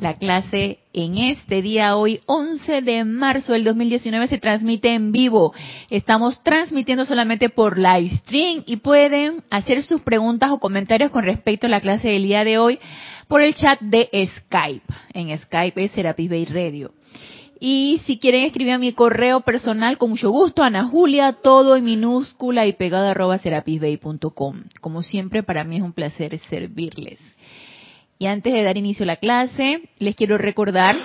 La clase en este día, hoy 11 de marzo del 2019, se transmite en vivo. Estamos transmitiendo solamente por live stream y pueden hacer sus preguntas o comentarios con respecto a la clase del día de hoy por el chat de Skype. En Skype es Serapis Bay Radio. Y si quieren escribir a mi correo personal, con mucho gusto, Ana Julia, todo en minúscula y pegado arroba serapisbay.com. Como siempre, para mí es un placer servirles. Y antes de dar inicio a la clase, les quiero recordar,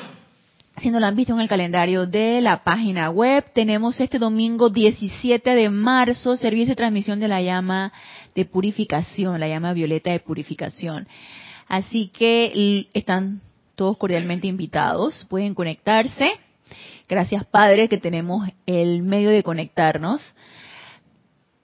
si no lo han visto en el calendario de la página web, tenemos este domingo 17 de marzo servicio de transmisión de la llama de purificación, la llama violeta de purificación. Así que están todos cordialmente invitados, pueden conectarse. Gracias Padre que tenemos el medio de conectarnos.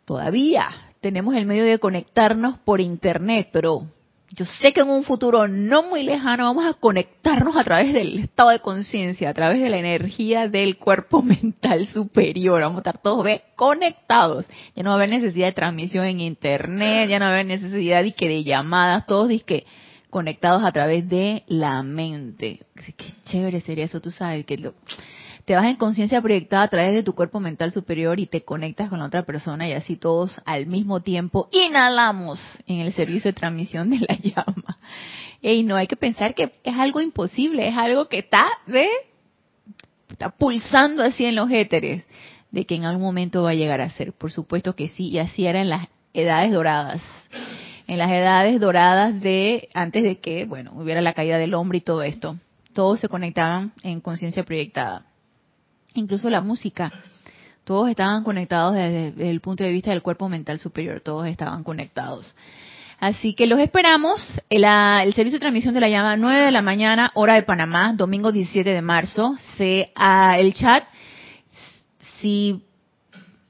Todavía tenemos el medio de conectarnos por internet, pero yo sé que en un futuro no muy lejano vamos a conectarnos a través del estado de conciencia, a través de la energía del cuerpo mental superior. Vamos a estar todos conectados. Ya no va a haber necesidad de transmisión en internet, ya no va a haber necesidad de, llamadas, todos que conectados a través de la mente. Qué chévere sería eso, tú sabes, que lo, te vas en conciencia proyectada a través de tu cuerpo mental superior y te conectas con la otra persona y así todos al mismo tiempo inhalamos en el servicio de transmisión de la llama. Y no hay que pensar que es algo imposible, es algo que está, ¿ve? Está pulsando así en los éteres, de que en algún momento va a llegar a ser. Por supuesto que sí, y así era en las edades doradas. En las edades doradas de, antes de que, bueno, hubiera la caída del hombre y todo esto. Todos se conectaban en conciencia proyectada incluso la música. Todos estaban conectados desde, el punto de vista del cuerpo mental superior, todos estaban conectados. Así que los esperamos. El, el, servicio de transmisión de la llama 9 de la mañana, hora de Panamá, domingo 17 de marzo. Se, el chat, si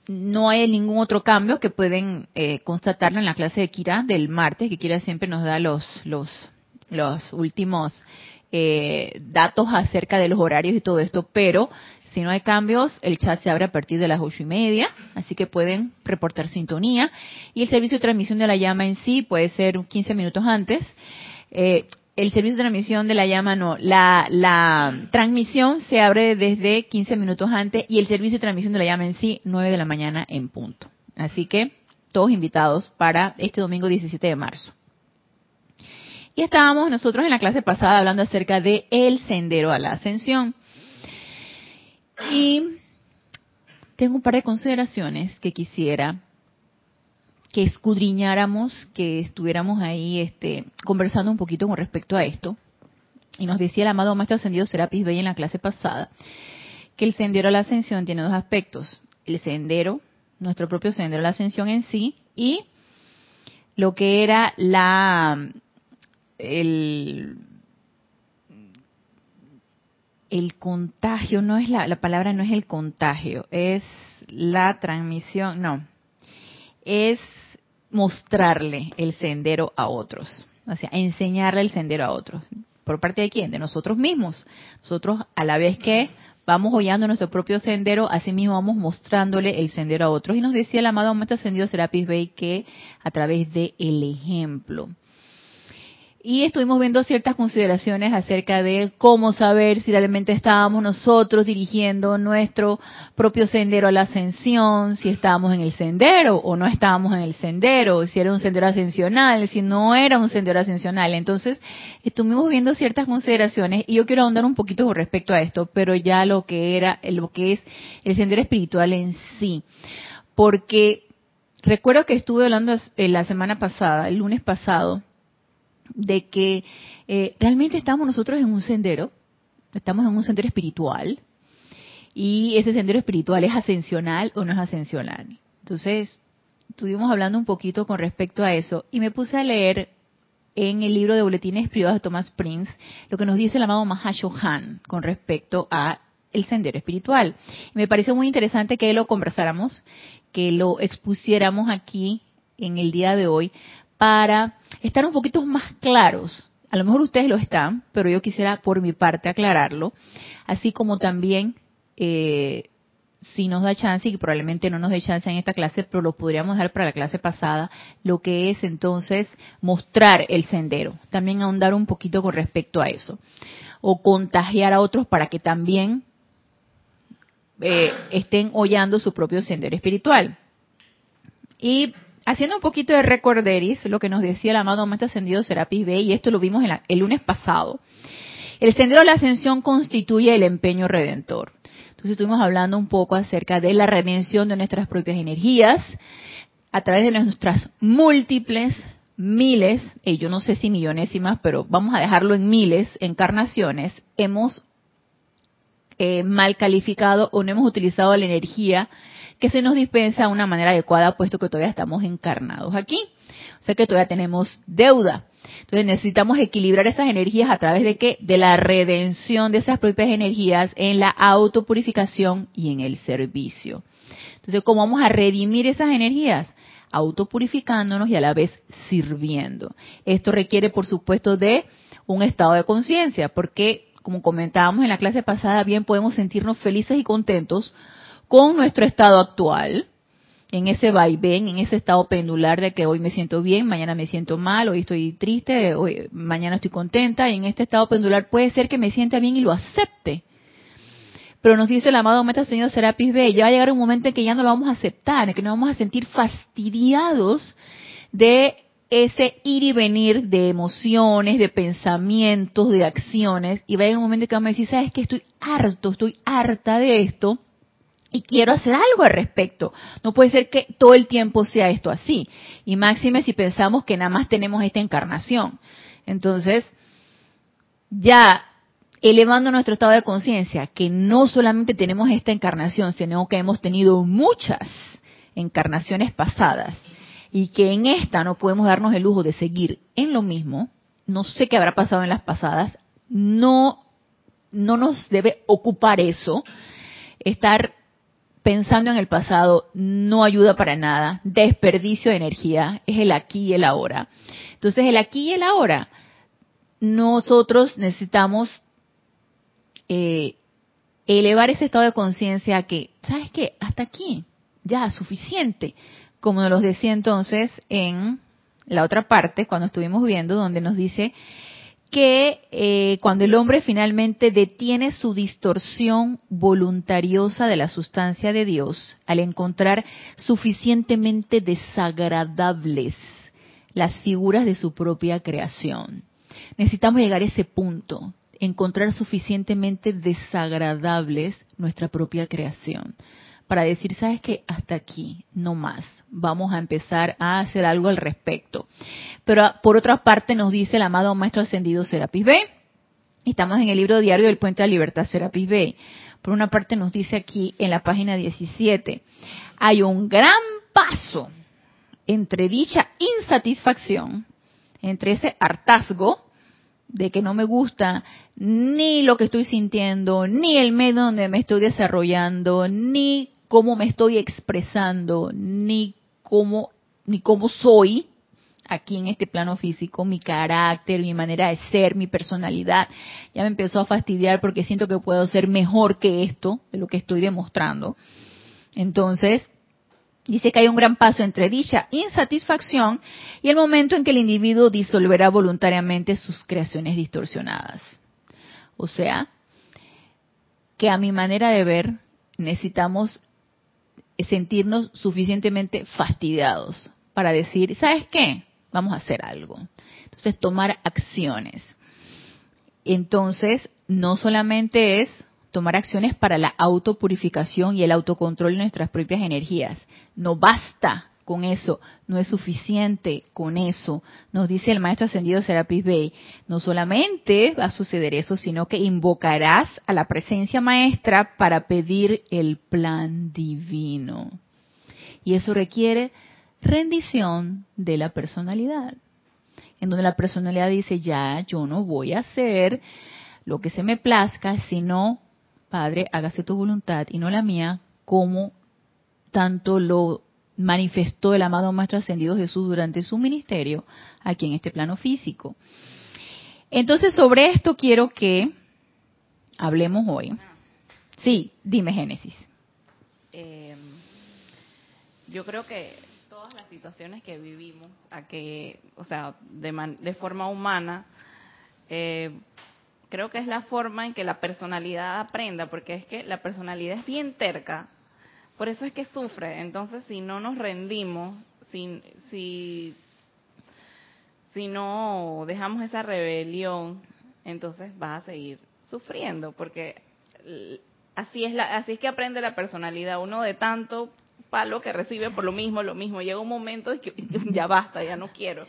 no hay ningún otro cambio que pueden eh, constatarlo en la clase de Kira del martes, que Kira siempre nos da los, los, los últimos eh, datos acerca de los horarios y todo esto, pero si no hay cambios, el chat se abre a partir de las ocho y media, así que pueden reportar sintonía. Y el servicio de transmisión de la llama en sí puede ser 15 minutos antes. Eh, el servicio de transmisión de la llama no, la, la transmisión se abre desde 15 minutos antes y el servicio de transmisión de la llama en sí 9 de la mañana en punto. Así que todos invitados para este domingo 17 de marzo. Y estábamos nosotros en la clase pasada hablando acerca de el sendero a la ascensión. Y tengo un par de consideraciones que quisiera que escudriñáramos, que estuviéramos ahí este, conversando un poquito con respecto a esto. Y nos decía el amado Maestro Ascendido Serapis Bey en la clase pasada que el sendero a la ascensión tiene dos aspectos. El sendero, nuestro propio sendero a la ascensión en sí, y lo que era la el el contagio no es la, la palabra no es el contagio, es la transmisión, no, es mostrarle el sendero a otros, o sea, enseñarle el sendero a otros. ¿Por parte de quién? De nosotros mismos. Nosotros, a la vez que vamos hollando nuestro propio sendero, así mismo vamos mostrándole el sendero a otros. Y nos decía el amado Maestro Ascendido Serapis Bey que a través de el ejemplo y estuvimos viendo ciertas consideraciones acerca de cómo saber si realmente estábamos nosotros dirigiendo nuestro propio sendero a la ascensión, si estábamos en el sendero o no estábamos en el sendero, si era un sendero ascensional, si no era un sendero ascensional. Entonces, estuvimos viendo ciertas consideraciones y yo quiero ahondar un poquito con respecto a esto, pero ya lo que era, lo que es el sendero espiritual en sí. Porque recuerdo que estuve hablando la semana pasada, el lunes pasado, de que eh, realmente estamos nosotros en un sendero, estamos en un sendero espiritual, y ese sendero espiritual es ascensional o no es ascensional. Entonces, estuvimos hablando un poquito con respecto a eso, y me puse a leer en el libro de Boletines Privados de Thomas Prince lo que nos dice el amado Mahashohan con respecto a el sendero espiritual. Me pareció muy interesante que lo conversáramos, que lo expusiéramos aquí en el día de hoy para estar un poquito más claros. A lo mejor ustedes lo están, pero yo quisiera por mi parte aclararlo, así como también eh, si nos da chance, y probablemente no nos dé chance en esta clase, pero lo podríamos dar para la clase pasada, lo que es entonces mostrar el sendero. También ahondar un poquito con respecto a eso. O contagiar a otros para que también eh, estén hollando su propio sendero espiritual. Y haciendo un poquito de recorderis, lo que nos decía el amado Maestro Ascendido Serapis B, y esto lo vimos el lunes pasado. El sendero de la ascensión constituye el empeño redentor. Entonces estuvimos hablando un poco acerca de la redención de nuestras propias energías a través de nuestras múltiples miles, y yo no sé si millonésimas, pero vamos a dejarlo en miles encarnaciones, hemos eh, mal calificado o no hemos utilizado la energía que se nos dispensa de una manera adecuada, puesto que todavía estamos encarnados aquí. O sea que todavía tenemos deuda. Entonces necesitamos equilibrar esas energías a través de qué? De la redención de esas propias energías en la autopurificación y en el servicio. Entonces, ¿cómo vamos a redimir esas energías? Autopurificándonos y a la vez sirviendo. Esto requiere, por supuesto, de un estado de conciencia, porque, como comentábamos en la clase pasada, bien podemos sentirnos felices y contentos con nuestro estado actual, en ese vaivén, en ese estado pendular de que hoy me siento bien, mañana me siento mal, hoy estoy triste, mañana estoy contenta, y en este estado pendular puede ser que me sienta bien y lo acepte. Pero nos dice el amado Maestro Señor Serapis B, ya va a llegar un momento en que ya no lo vamos a aceptar, en que nos vamos a sentir fastidiados de ese ir y venir de emociones, de pensamientos, de acciones, y va a llegar un momento en que vamos a decir, sabes que estoy harto, estoy harta de esto, y quiero hacer algo al respecto. No puede ser que todo el tiempo sea esto así. Y máxime si pensamos que nada más tenemos esta encarnación. Entonces, ya elevando nuestro estado de conciencia, que no solamente tenemos esta encarnación, sino que hemos tenido muchas encarnaciones pasadas y que en esta no podemos darnos el lujo de seguir en lo mismo, no sé qué habrá pasado en las pasadas, no, no nos debe ocupar eso, estar pensando en el pasado no ayuda para nada, desperdicio de energía, es el aquí y el ahora. Entonces el aquí y el ahora, nosotros necesitamos eh, elevar ese estado de conciencia a que, ¿sabes qué? Hasta aquí, ya, suficiente. Como nos decía entonces en la otra parte, cuando estuvimos viendo, donde nos dice que eh, cuando el hombre finalmente detiene su distorsión voluntariosa de la sustancia de Dios, al encontrar suficientemente desagradables las figuras de su propia creación. Necesitamos llegar a ese punto, encontrar suficientemente desagradables nuestra propia creación para decir, sabes que hasta aquí, no más, vamos a empezar a hacer algo al respecto. Pero por otra parte nos dice el amado Maestro Ascendido Serapis B, estamos en el libro diario del Puente de la Libertad Serapis B. Por una parte nos dice aquí en la página 17, hay un gran paso entre dicha insatisfacción, entre ese hartazgo, de que no me gusta ni lo que estoy sintiendo, ni el medio donde me estoy desarrollando, ni cómo me estoy expresando, ni cómo, ni cómo soy aquí en este plano físico, mi carácter, mi manera de ser, mi personalidad. Ya me empezó a fastidiar porque siento que puedo ser mejor que esto, de lo que estoy demostrando. Entonces, dice que hay un gran paso entre dicha insatisfacción y el momento en que el individuo disolverá voluntariamente sus creaciones distorsionadas. O sea, que a mi manera de ver necesitamos sentirnos suficientemente fastidiados para decir, ¿sabes qué? Vamos a hacer algo. Entonces, tomar acciones. Entonces, no solamente es tomar acciones para la autopurificación y el autocontrol de nuestras propias energías. No basta con eso, no es suficiente con eso. Nos dice el maestro ascendido Serapis Bey, no solamente va a suceder eso, sino que invocarás a la presencia maestra para pedir el plan divino. Y eso requiere rendición de la personalidad, en donde la personalidad dice, ya, yo no voy a hacer lo que se me plazca, sino Padre, hágase tu voluntad y no la mía, como tanto lo manifestó el amado Maestro Ascendido Jesús durante su ministerio aquí en este plano físico. Entonces, sobre esto quiero que hablemos hoy. Sí, dime Génesis. Eh, yo creo que todas las situaciones que vivimos, a que, o sea, de, de forma humana, eh, creo que es la forma en que la personalidad aprenda, porque es que la personalidad es bien terca, por eso es que sufre. Entonces, si no nos rendimos, si, si, si no dejamos esa rebelión, entonces vas a seguir sufriendo, porque así es la, así es que aprende la personalidad. Uno de tanto palo que recibe por lo mismo, lo mismo, llega un momento y que ya basta, ya no quiero.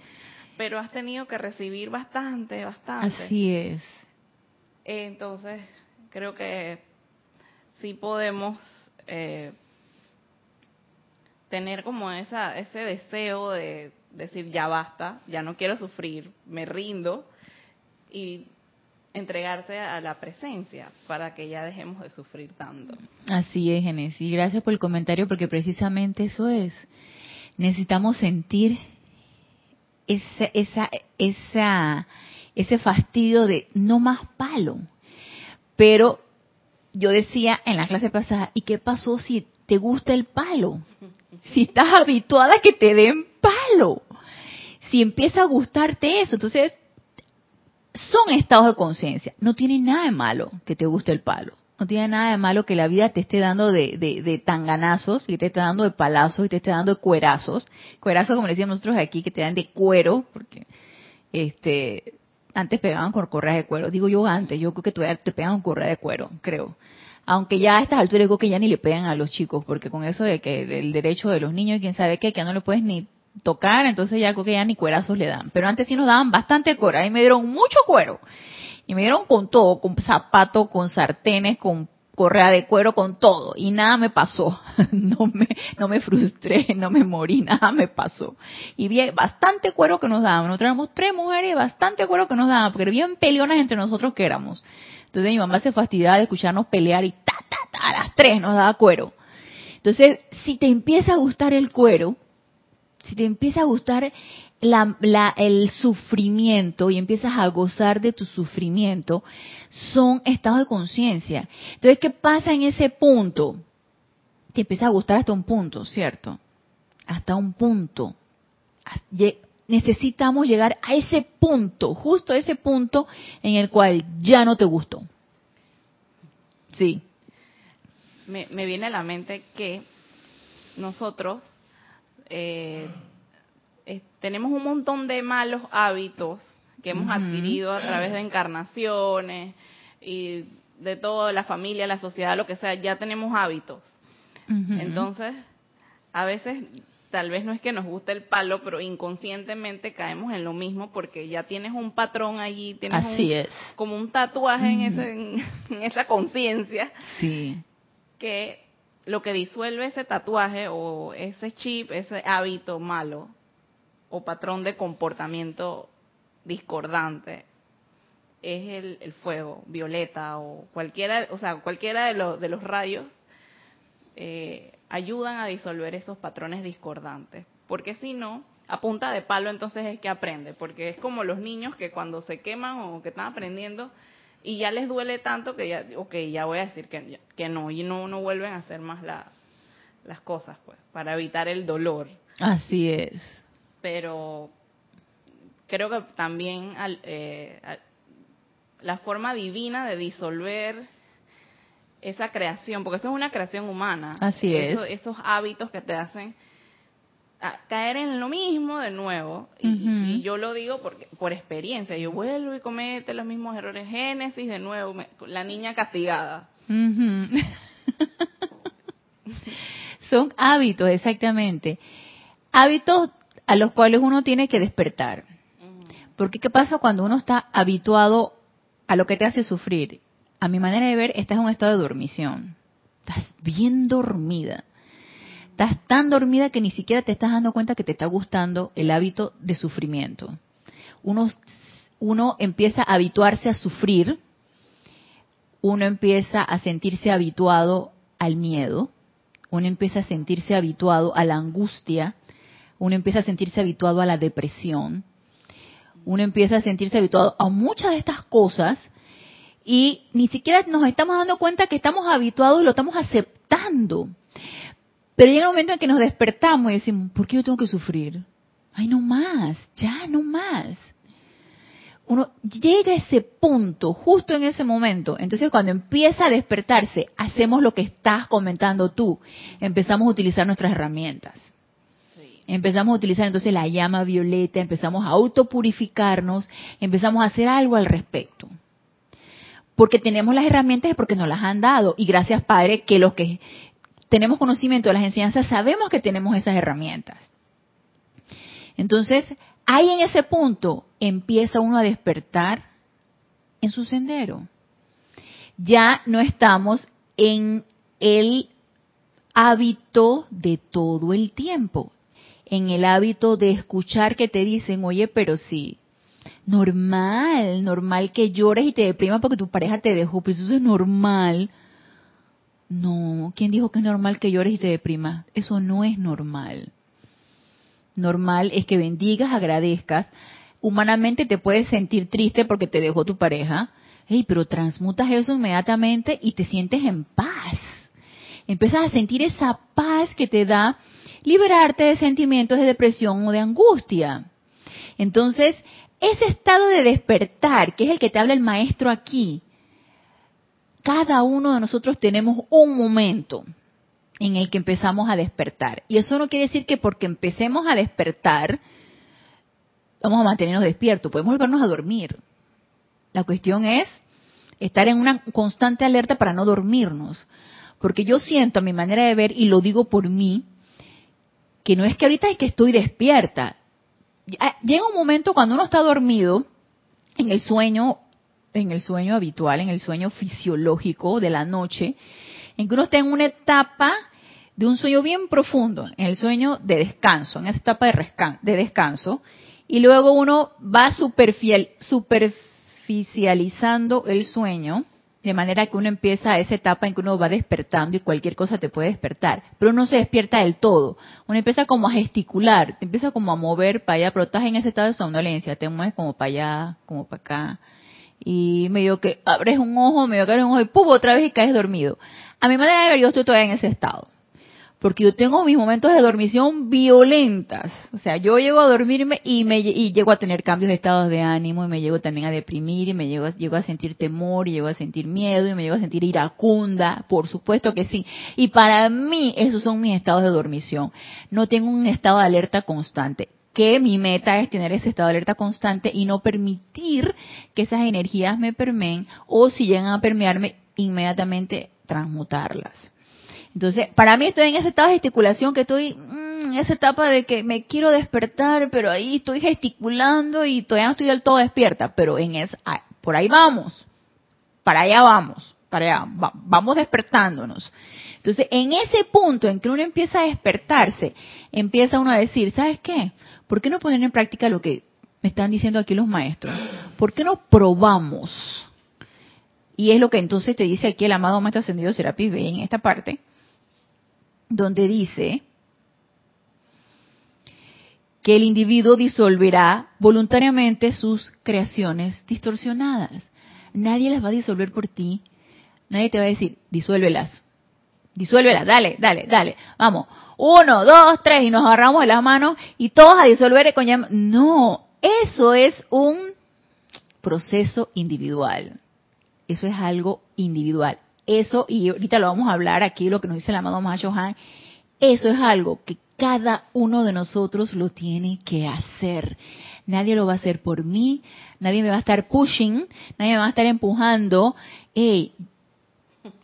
Pero has tenido que recibir bastante, bastante. Así es. Entonces, creo que sí podemos eh, tener como esa, ese deseo de decir ya basta, ya no quiero sufrir, me rindo y entregarse a la presencia para que ya dejemos de sufrir tanto. Así es, Genesis. Gracias por el comentario porque precisamente eso es. Necesitamos sentir esa, esa, esa, ese fastidio de no más palo. Pero yo decía en la clase pasada, ¿y qué pasó si te gusta el palo? Si estás habituada a que te den palo. Si empieza a gustarte eso, entonces son estados de conciencia. No tiene nada de malo que te guste el palo. No tiene nada de malo que la vida te esté dando de, de, tanganazos, y te esté dando de palazos, y te esté dando de cuerazos. Cuerazos, como decíamos nosotros aquí, que te dan de cuero, porque este antes pegaban con correas de cuero. Digo yo antes, yo creo que todavía te pegan con correa de cuero, creo. Aunque ya a estas alturas digo que ya ni le pegan a los chicos, porque con eso de que el derecho de los niños y quién sabe qué, que ya no le puedes ni tocar, entonces ya creo que ya ni cuerazos le dan. Pero antes sí nos daban bastante cuero, ahí me dieron mucho cuero. Y me dieron con todo, con zapatos, con sartenes, con correa de cuero, con todo. Y nada me pasó. No me, no me frustré, no me morí, nada me pasó. Y vi bastante cuero que nos daban. Nosotros éramos tres mujeres bastante cuero que nos daban, porque bien peleonas entre nosotros que éramos. Entonces mi mamá se fastidiaba de escucharnos pelear y a las tres nos daba cuero. Entonces, si te empieza a gustar el cuero, si te empieza a gustar el sufrimiento y empiezas a gozar de tu sufrimiento, son estados de conciencia. Entonces, ¿qué pasa en ese punto? Te empieza a gustar hasta un punto, ¿cierto? Hasta un punto. Necesitamos llegar a ese punto, justo a ese punto en el cual ya no te gustó. Sí. Me, me viene a la mente que nosotros eh, tenemos un montón de malos hábitos que hemos adquirido a través de encarnaciones y de toda la familia, la sociedad, lo que sea, ya tenemos hábitos. Entonces, a veces tal vez no es que nos guste el palo, pero inconscientemente caemos en lo mismo porque ya tienes un patrón allí, tienes como un tatuaje en, ese, en esa conciencia. Sí. Que lo que disuelve ese tatuaje o ese chip, ese hábito malo o patrón de comportamiento discordante es el, fuego violeta o cualquiera, o sea, cualquiera de, los de los rayos eh, ayudan a disolver esos patrones discordantes. Porque si no, a punta de palo entonces es que aprende, porque es como los niños que cuando se queman o que están aprendiendo, y ya les duele tanto que ya, ok, ya voy a decir que, que no, y no, no vuelven a hacer más la, las cosas, pues, para evitar el dolor. Así es. Pero creo que también eh, la forma divina de disolver esa creación, porque eso es una creación humana. Así es. Esos hábitos que te hacen caer en lo mismo de nuevo. Y, yo lo digo porque por experiencia. Yo vuelvo y comete los mismos errores. Génesis de nuevo, la niña castigada. Son hábitos, exactamente. Hábitos a los cuales uno tiene que despertar. Porque ¿qué pasa cuando uno está habituado a lo que te hace sufrir? A mi manera de ver, estás en un estado de dormición. Estás bien dormida Estás tan dormida que ni siquiera te estás dando cuenta que te está gustando el hábito de sufrimiento. Uno, uno empieza a habituarse a sufrir uno empieza a sentirse habituado al miedo, uno empieza a sentirse habituado a la angustia, uno empieza a sentirse habituado a la depresión, uno empieza a sentirse habituado a muchas de estas cosas y ni siquiera nos estamos dando cuenta que estamos habituados y lo estamos aceptando. Pero llega un momento en que nos despertamos y decimos, ¿por qué yo tengo que sufrir? Ay, no más, ya, no más. Uno llega a ese punto, justo en ese momento. Entonces, cuando empieza a despertarse, hacemos lo que estás comentando tú. Empezamos a utilizar nuestras herramientas. Empezamos a utilizar entonces la llama violeta, empezamos a autopurificarnos, empezamos a hacer algo al respecto porque tenemos las herramientas y porque nos las han dado. Y gracias, Padre, que los que tenemos conocimiento de las enseñanzas sabemos que tenemos esas herramientas. Entonces, ahí en ese punto empieza uno a despertar en su sendero. Ya no estamos en el hábito de todo el tiempo, en el hábito de escuchar que te dicen, oye, pero sí, normal, normal que llores y te deprimas porque tu pareja te dejó, pues eso es normal. No, ¿quién dijo que es normal que llores y te deprimas? Eso no es normal. Normal es que bendigas, agradezcas. Humanamente te puedes sentir triste porque te dejó tu pareja, hey, pero transmutas eso inmediatamente y te sientes en paz. Empiezas a sentir esa paz que te da liberarte de sentimientos de depresión o de angustia. Entonces, ese estado de despertar, que es el que te habla el maestro aquí, cada uno de nosotros tenemos un momento en el que empezamos a despertar. Y eso no quiere decir que porque empecemos a despertar, vamos a mantenernos despiertos, podemos volvernos a dormir. La cuestión es estar en una constante alerta para no dormirnos. Porque yo siento a mi manera de ver, y lo digo por mí, que no es que ahorita es que estoy despierta, llega un momento cuando uno está dormido, en el sueño, en el sueño habitual, en el sueño fisiológico de la noche, en que uno está en una etapa de un sueño bien profundo, en el sueño de descanso, en esa etapa de, descanso, y luego uno va superficializando el sueño, de manera que uno empieza a esa etapa en que uno va despertando y cualquier cosa te puede despertar, pero uno se despierta del todo. Uno empieza como a gesticular, te empieza como a mover para allá, pero estás en ese estado de somnolencia, te mueves como para allá, como para acá. Y medio que abres un ojo, medio que abres un ojo y ¡pum! otra vez y caes dormido. A mi manera de ver, yo estoy todavía en ese estado porque yo tengo mis momentos de dormición violentas. O sea, yo llego a dormirme y me y llego a tener cambios de estados de ánimo y me llego también a deprimir y me llego, llego a sentir temor y llego a sentir miedo y me llego a sentir iracunda, por supuesto que sí. Y para mí esos son mis estados de dormición. No tengo un estado de alerta constante que mi meta es tener ese estado de alerta constante y no permitir que esas energías me permeen o si llegan a permearme inmediatamente transmutarlas. Entonces, para mí estoy en ese estado de gesticulación que estoy mm, en esa etapa de que me quiero despertar, pero ahí estoy gesticulando y todavía no estoy del todo despierta, pero en esa, ah, por ahí vamos, para allá vamos, para allá, vamos despertándonos. Entonces, en ese punto en que uno empieza a despertarse, empieza uno a decir, ¿sabes qué? ¿Por qué no poner en práctica lo que me están diciendo aquí los maestros? ¿Por qué no probamos? Y es lo que entonces te dice aquí el amado Maestro Ascendido Serapis B en esta parte, donde dice que el individuo disolverá voluntariamente sus creaciones distorsionadas. Nadie las va a disolver por ti. Nadie te va a decir, disuélvelas. Disuélvelas, dale, dale, dale. Vamos. Uno, dos, tres, y nos agarramos de las manos y todos a disolver con llama. No, eso es un proceso individual. Eso es algo individual eso, y ahorita lo vamos a hablar aquí, lo que nos dice el amado Mahashohan, eso es algo que cada uno de nosotros lo tiene que hacer. Nadie lo va a hacer por mí, nadie me va a estar pushing, nadie me va a estar empujando. Hey,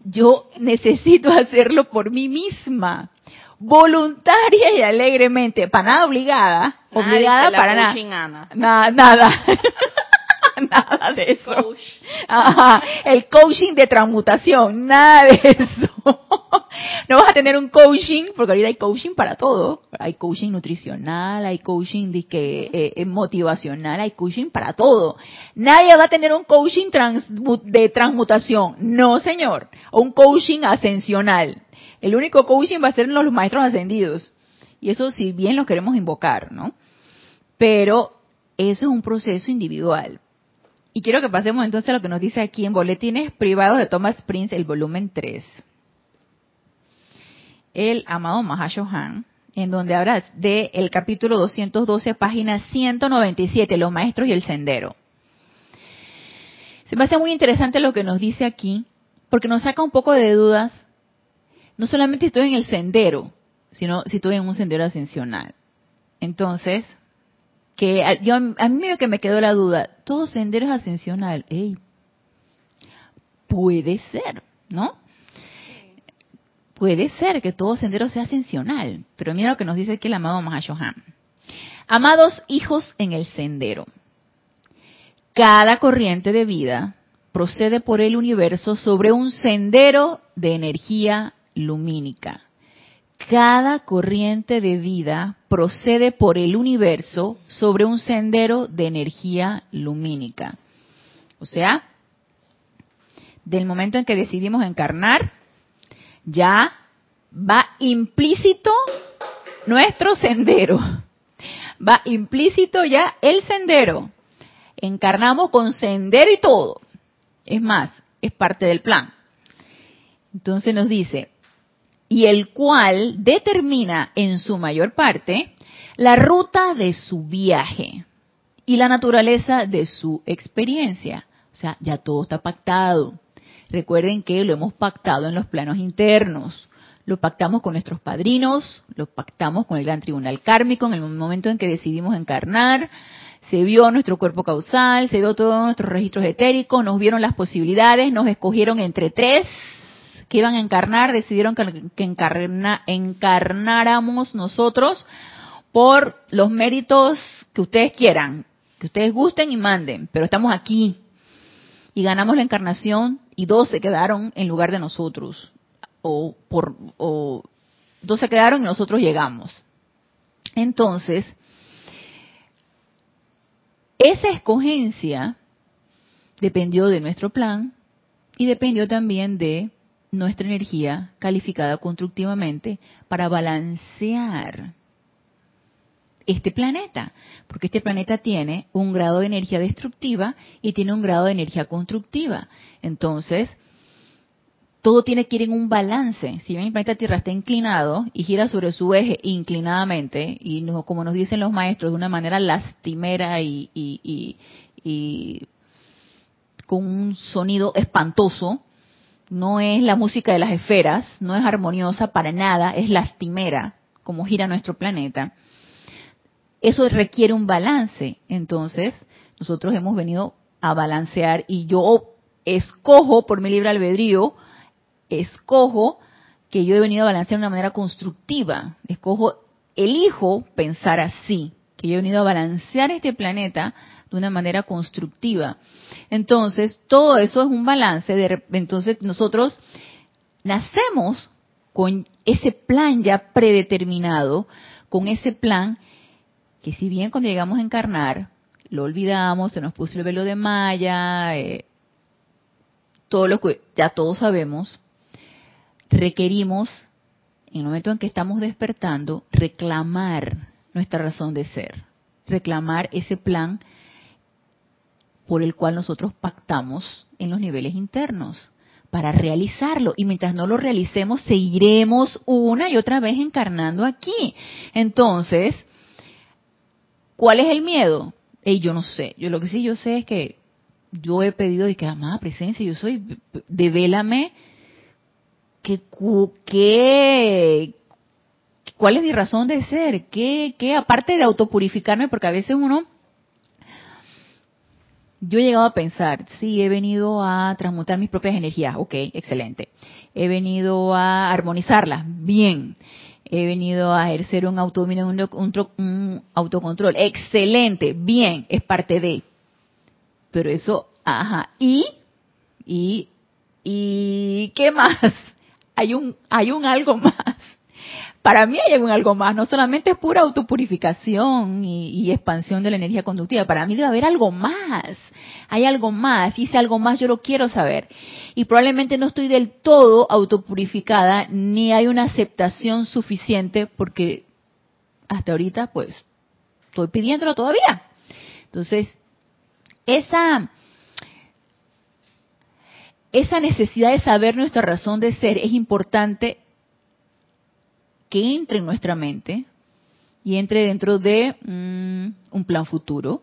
yo necesito hacerlo por mí misma, voluntaria y alegremente, para nada obligada, obligada para nada. Nada, nada. nada de eso. el coaching de transmutación, nada de eso. no vas a tener un coaching, porque ahorita hay coaching para todo. Hay coaching nutricional, hay coaching de que, eh, eh, motivacional, hay coaching para todo. Nadie va a tener un coaching de transmutación. No, señor. O un coaching ascensional. El único coaching va a ser los maestros ascendidos. Y eso si bien lo queremos invocar, ¿no? Pero eso es un proceso individual. Y quiero que pasemos entonces a lo que nos dice aquí en Boletines Privados de Thomas Prince, el volumen 3. El amado Mahashohan, en donde habla del el capítulo 212, página 197, los maestros y el sendero. Se me hace muy interesante lo que nos dice aquí, porque nos saca un poco de dudas, no solamente estoy en el sendero, sino si estoy en un sendero ascensional. Entonces, que yo, a mí que me quedó la duda, todo sendero es ascensional. puede ser, ¿no? Puede ser que todo sendero sea ascensional, pero mira lo que nos dice aquí el amado Mahashohan. Amados hijos en el sendero, cada corriente de vida procede por el universo sobre un sendero de energía lumínica cada corriente de vida procede por el universo sobre un sendero de energía lumínica. O sea, del momento en que decidimos encarnar, ya va implícito nuestro sendero. Va implícito ya el sendero. Encarnamos con sendero y todo. Es más, es parte del plan. Entonces nos dice, y el cual determina en su mayor parte la ruta de su viaje y la naturaleza de su experiencia. O sea, ya todo está pactado. Recuerden que lo hemos pactado en los planos internos. Lo pactamos con nuestros padrinos, lo pactamos con el gran tribunal kármico en el momento en que decidimos encarnar. Se vio nuestro cuerpo causal, se vio todos nuestros registros etéricos, nos vieron las posibilidades, nos escogieron entre tres que iban a encarnar, decidieron que, encarnáramos nosotros por los méritos que ustedes quieran, que ustedes gusten y manden, pero estamos aquí y ganamos la encarnación y dos se quedaron en lugar de nosotros o por o dos se quedaron y nosotros llegamos. Entonces, esa escogencia dependió de nuestro plan y dependió también de nuestra energía calificada constructivamente para balancear este planeta, porque este planeta tiene un grado de energía destructiva y tiene un grado de energía constructiva. Entonces, todo tiene que ir en un balance. Si bien el planeta Tierra está inclinado y gira sobre su eje inclinadamente, y como nos dicen los maestros, de una manera lastimera y, y con un sonido espantoso, no es la música de las esferas, no es armoniosa para nada, es lastimera, como gira nuestro planeta. Eso requiere un balance. Entonces, nosotros hemos venido a balancear y yo escojo por mi libre albedrío, escojo que yo he venido a balancear de una manera constructiva, escojo, elijo pensar así, que yo he venido a balancear este planeta de una manera constructiva. Entonces, todo eso es un balance. De, entonces, nosotros nacemos con ese plan ya predeterminado, con ese plan que si bien cuando llegamos a encarnar, lo olvidamos, se nos puso el velo de Maya, eh, todo lo que ya todos sabemos, requerimos, en el momento en que estamos despertando, reclamar nuestra razón de ser, reclamar ese plan por el cual nosotros pactamos en los niveles internos para realizarlo. Y mientras no lo realicemos, seguiremos una y otra vez encarnando aquí. Entonces, ¿cuál es el miedo? Y yo no sé. Yo lo que sí yo sé es que yo he pedido de que amada presencia, yo soy, devélame que, que, cuál es mi razón de ser, que, que aparte de autopurificarme, porque a veces uno yo he llegado a pensar, sí, he venido a transmutar mis propias energías, ok, excelente. He venido a armonizarlas, bien. He venido a ejercer un autodominio, un, autocontrol, excelente, bien, es parte de. Pero eso, ajá, y, y, y, ¿qué más? hay un, hay un algo más. Para mí hay algo más, no solamente es pura autopurificación y, y expansión de la energía conductiva, para mí debe haber algo más, hay algo más, y ese algo más yo lo quiero saber. Y probablemente no estoy del todo autopurificada, ni hay una aceptación suficiente, porque hasta ahorita pues estoy pidiéndolo todavía. Entonces, esa, esa necesidad de saber nuestra razón de ser es importante que entre en nuestra mente y entre dentro de mm, un plan futuro,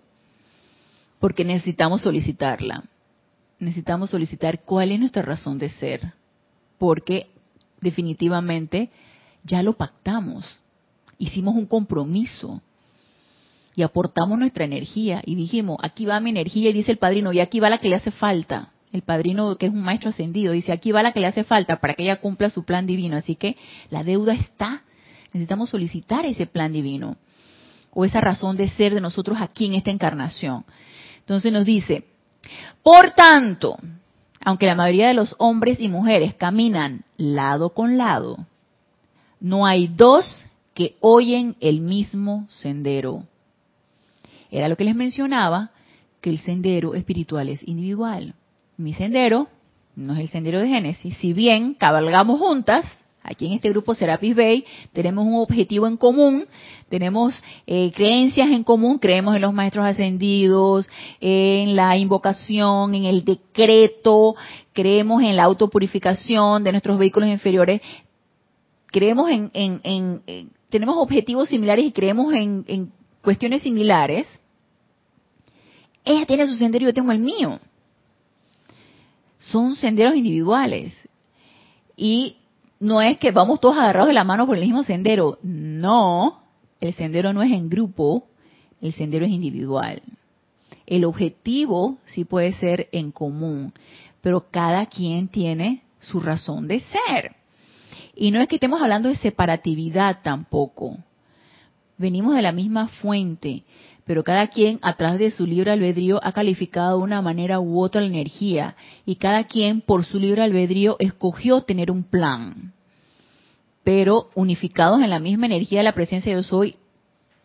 porque necesitamos solicitarla. Necesitamos solicitar cuál es nuestra razón de ser, porque definitivamente ya lo pactamos, hicimos un compromiso y aportamos nuestra energía y dijimos, aquí va mi energía y dice el padrino, y aquí va la que le hace falta el padrino que es un maestro ascendido, dice, aquí va la que le hace falta para que ella cumpla su plan divino. Así que la deuda está. Necesitamos solicitar ese plan divino o esa razón de ser de nosotros aquí en esta encarnación. Entonces nos dice, por tanto, aunque la mayoría de los hombres y mujeres caminan lado con lado, no hay dos que oyen el mismo sendero. Era lo que les mencionaba, que el sendero espiritual es individual mi sendero no es el sendero de Génesis. Si bien cabalgamos juntas, aquí en este grupo Serapis Bay, tenemos un objetivo en común, tenemos eh, creencias en común, creemos en los maestros ascendidos, en la invocación, en el decreto, creemos en la autopurificación de nuestros vehículos inferiores, creemos en, en, tenemos objetivos similares y creemos en, en cuestiones similares. Ella tiene su sendero y yo tengo el mío son senderos individuales. Y no es que vamos todos agarrados de la mano por el mismo sendero. No, el sendero no es en grupo, el sendero es individual. El objetivo sí puede ser en común, pero cada quien tiene su razón de ser. Y no es que estemos hablando de separatividad tampoco. Venimos de la misma fuente pero cada quien atrás de su libre albedrío ha calificado de una manera u otra la energía y cada quien por su libre albedrío escogió tener un plan. Pero unificados en la misma energía de la presencia de yo soy,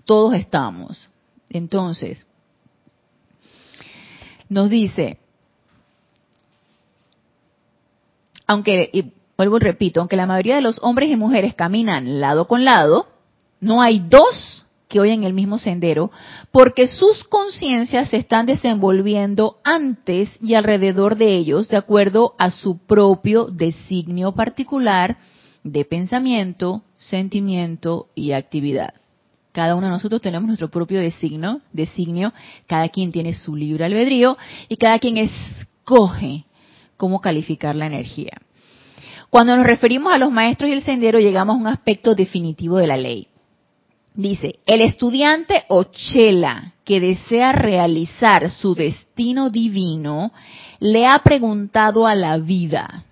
todos estamos. Entonces, nos dice, aunque, y vuelvo y repito, aunque la mayoría de los hombres y mujeres caminan lado con lado, no hay dos que oyen el mismo sendero, porque sus conciencias se están desenvolviendo antes y alrededor de ellos de acuerdo a su propio designio particular de pensamiento, sentimiento y actividad. Cada uno de nosotros tenemos nuestro propio designio, designio, cada quien tiene su libre albedrío y cada quien escoge cómo calificar la energía. Cuando nos referimos a los maestros y el sendero, llegamos a un aspecto definitivo de la ley. Dice, el estudiante o chela que desea realizar su destino divino le ha preguntado a la vida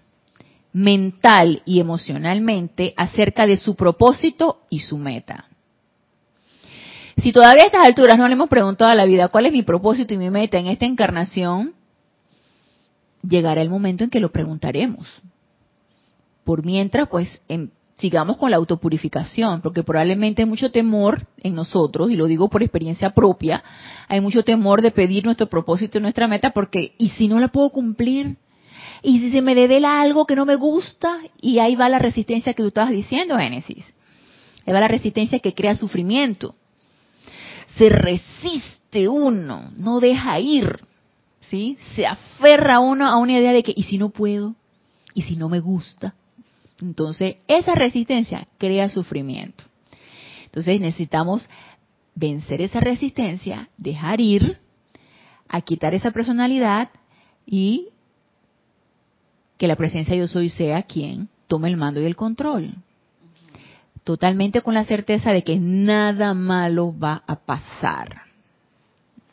mental y emocionalmente acerca de su propósito y su meta. Si todavía a estas alturas no le hemos preguntado a la vida cuál es mi propósito y mi meta en esta encarnación, llegará el momento en que lo preguntaremos. Por mientras, pues, en, sigamos con la autopurificación, porque probablemente hay mucho temor en nosotros, y lo digo por experiencia propia, hay mucho temor de pedir nuestro propósito y nuestra meta, porque ¿y si no la puedo cumplir? ¿Y si se me devela algo que no me gusta? Y ahí va la resistencia que tú estabas diciendo, Génesis. Ahí va la resistencia que crea sufrimiento. Se resiste uno, no deja ir, ¿sí? Se aferra uno a una idea de que ¿y si no puedo? ¿Y si no me gusta? Entonces, esa resistencia crea sufrimiento. Entonces, necesitamos vencer esa resistencia, dejar ir, a quitar esa personalidad y que la presencia yo soy sea quien tome el mando y el control. Totalmente con la certeza de que nada malo va a pasar.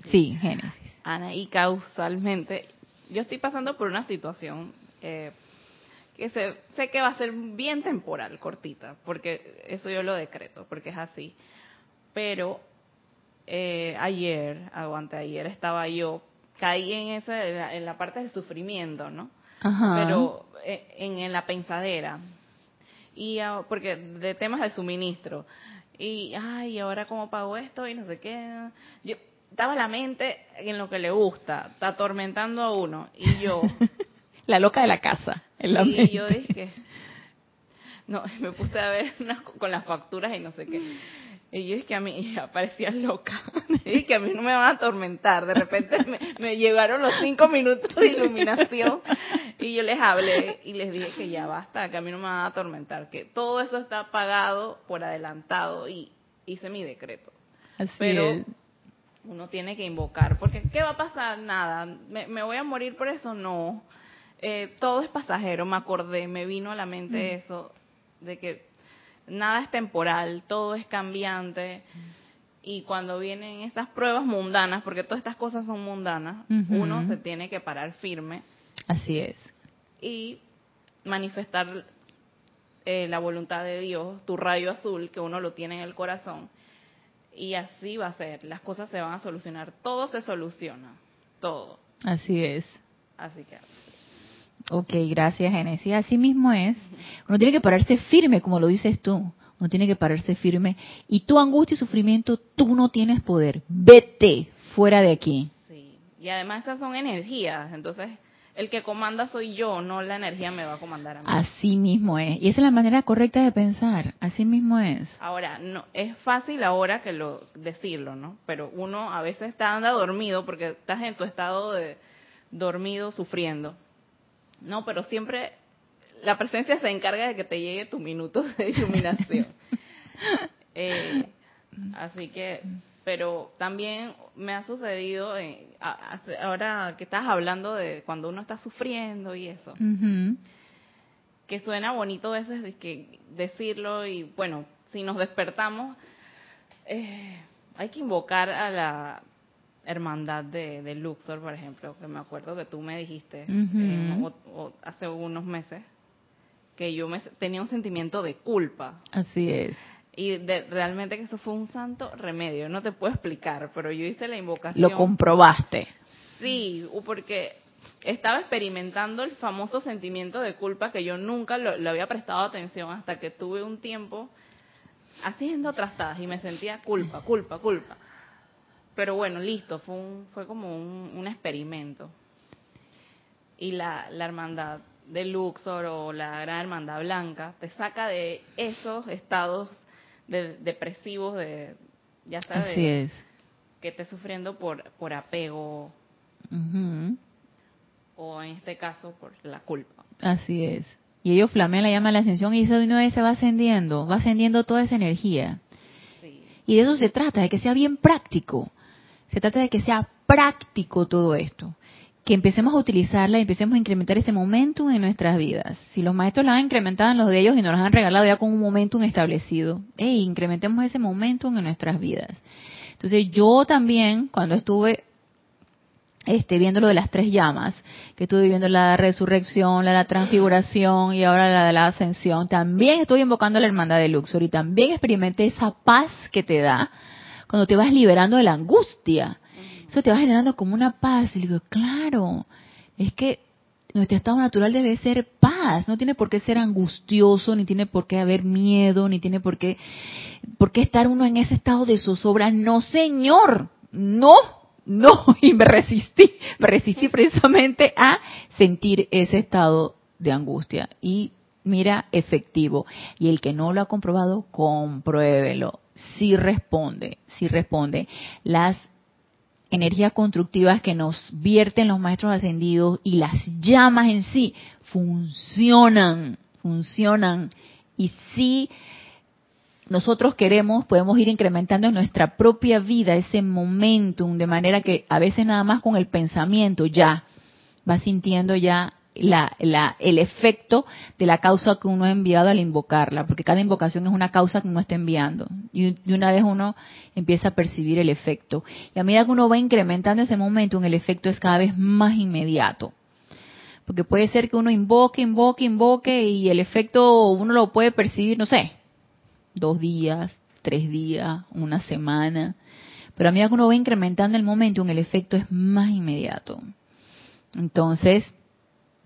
Sí, Génesis. Ana, y causalmente, yo estoy pasando por una situación eh, que sé que va a ser bien temporal, cortita, porque eso yo lo decreto, porque es así. Pero eh, ayer, aguante ayer, estaba yo, caí en esa, en la, parte del sufrimiento, ¿no? Pero eh, en, en, la pensadera. y porque de temas de suministro. Y, ay, ¿ahora cómo pago esto? Y no sé qué. Yo, estaba la mente en lo que le gusta, está atormentando a uno. Y yo... la loca de la casa. y yo dije... No, me puse a ver con las facturas y no sé qué. Y yo es que a mí parecía loca. Y que a mí no me van a atormentar. De repente me, me, llegaron los cinco minutos de iluminación y yo les hablé y les dije que ya basta, que a mí no me van a atormentar, que todo eso está pagado por adelantado y hice mi decreto. Así Pero uno tiene que invocar, porque ¿qué va a pasar? Nada. ¿Me, voy a morir por eso? No. Eh, todo es pasajero, me acordé, me vino a la mente mm. eso, de que nada es temporal, todo es cambiante. Y cuando vienen estas pruebas mundanas, porque todas estas cosas son mundanas, uno se tiene que parar firme. Así es. Y manifestar eh, la voluntad de Dios, tu rayo azul, que uno lo tiene en el corazón. Y así va a ser, las cosas se van a solucionar, todo se soluciona, todo. Así es. Así que Ok, gracias Genesis. Así mismo es. Uno tiene que pararse firme, como lo dices tú. Uno tiene que pararse firme. Y tu angustia y sufrimiento, tú no tienes poder. Vete fuera de aquí. Sí. Y además esas son energías. Entonces, el que comanda soy yo, no la energía me va a comandar a mí. Así mismo es. Y esa es la manera correcta de pensar. Así mismo es. Ahora, no es fácil ahora que lo decirlo, ¿no? Pero uno a veces está anda dormido porque estás en tu estado de dormido sufriendo no, pero siempre la presencia se encarga de que te llegue tu minuto de iluminación. Eh, así que, pero también me ha sucedido, eh, ahora que estás hablando de cuando uno está sufriendo y eso, que suena bonito a veces de que decirlo y bueno, si nos despertamos, eh, hay que invocar a la hermandad de, Luxor, por ejemplo, que me acuerdo que tú me dijiste hace unos meses que yo me, tenía un sentimiento de culpa. Así es. Y de, realmente que eso fue un santo remedio. No te puedo explicar, pero yo hice la invocación. Lo comprobaste. Sí, porque estaba experimentando el famoso sentimiento de culpa que yo nunca lo, había prestado atención hasta que tuve un tiempo haciendo trastadas y me sentía culpa, culpa, culpa. Pero bueno, listo, fue, un, fue como un, experimento. Y la, la hermandad de Luxor o la gran hermandad blanca te saca de esos estados de, depresivos de ya sabes que estés sufriendo por por apego o en este caso por la culpa. Así es. Y ellos flamean la llama de la ascensión y eso de una vez se va ascendiendo va ascendiendo toda esa energía. Y de eso se trata de que sea bien práctico se trata de que sea práctico todo esto, que empecemos a utilizarla y empecemos a incrementar ese momentum en nuestras vidas. Si los maestros la han incrementado en los de ellos y nos las han regalado ya con un momentum establecido, hey, incrementemos ese momentum en nuestras vidas. Entonces yo también, cuando estuve este, viendo lo de las tres llamas, que estuve viendo la resurrección, la, la transfiguración y ahora la de la ascensión, también estoy invocando a la hermandad de Luxor y también experimenté esa paz que te da cuando te vas liberando de la angustia. Eso te va generando como una paz. Y digo, claro, es que nuestro estado natural debe ser paz, no tiene por qué ser angustioso, ni tiene por qué haber miedo, ni tiene por qué, por qué estar uno en ese estado de zozobra. No, señor, no, no, y me resistí, me resistí precisamente a sentir ese estado de angustia. Y mira, efectivo. Y el que no lo ha comprobado, compruébelo sí responde, sí responde. Las energías constructivas que nos vierten los maestros ascendidos y las llamas en sí funcionan, funcionan. Y si nosotros queremos, podemos ir incrementando en nuestra propia vida ese momentum, de manera que a veces nada más con el pensamiento ya va sintiendo ya la, la, el efecto de la causa que uno ha enviado al invocarla, porque cada invocación es una causa que uno está enviando. Y, una vez uno empieza a percibir el efecto. Y a medida que uno va incrementando ese momento, el efecto es cada vez más inmediato. Porque puede ser que uno invoque, invoque, invoque y el efecto uno lo puede percibir, no sé, dos días, tres días, una semana. Pero a medida que uno va incrementando el momento, el efecto es más inmediato. Entonces,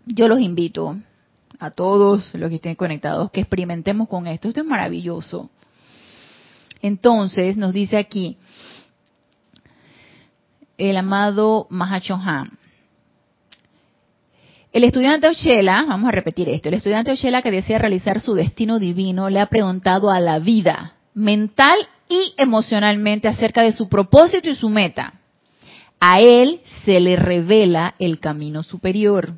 yo los invito a todos los que estén conectados que experimentemos con esto. Esto es maravilloso. Entonces, nos dice aquí el amado Mahachohan. El estudiante Ochela, vamos a repetir esto, el estudiante Ochela que desea realizar su destino divino le ha preguntado a la vida, mental y emocionalmente acerca de su propósito y su meta. A él se le revela el camino superior.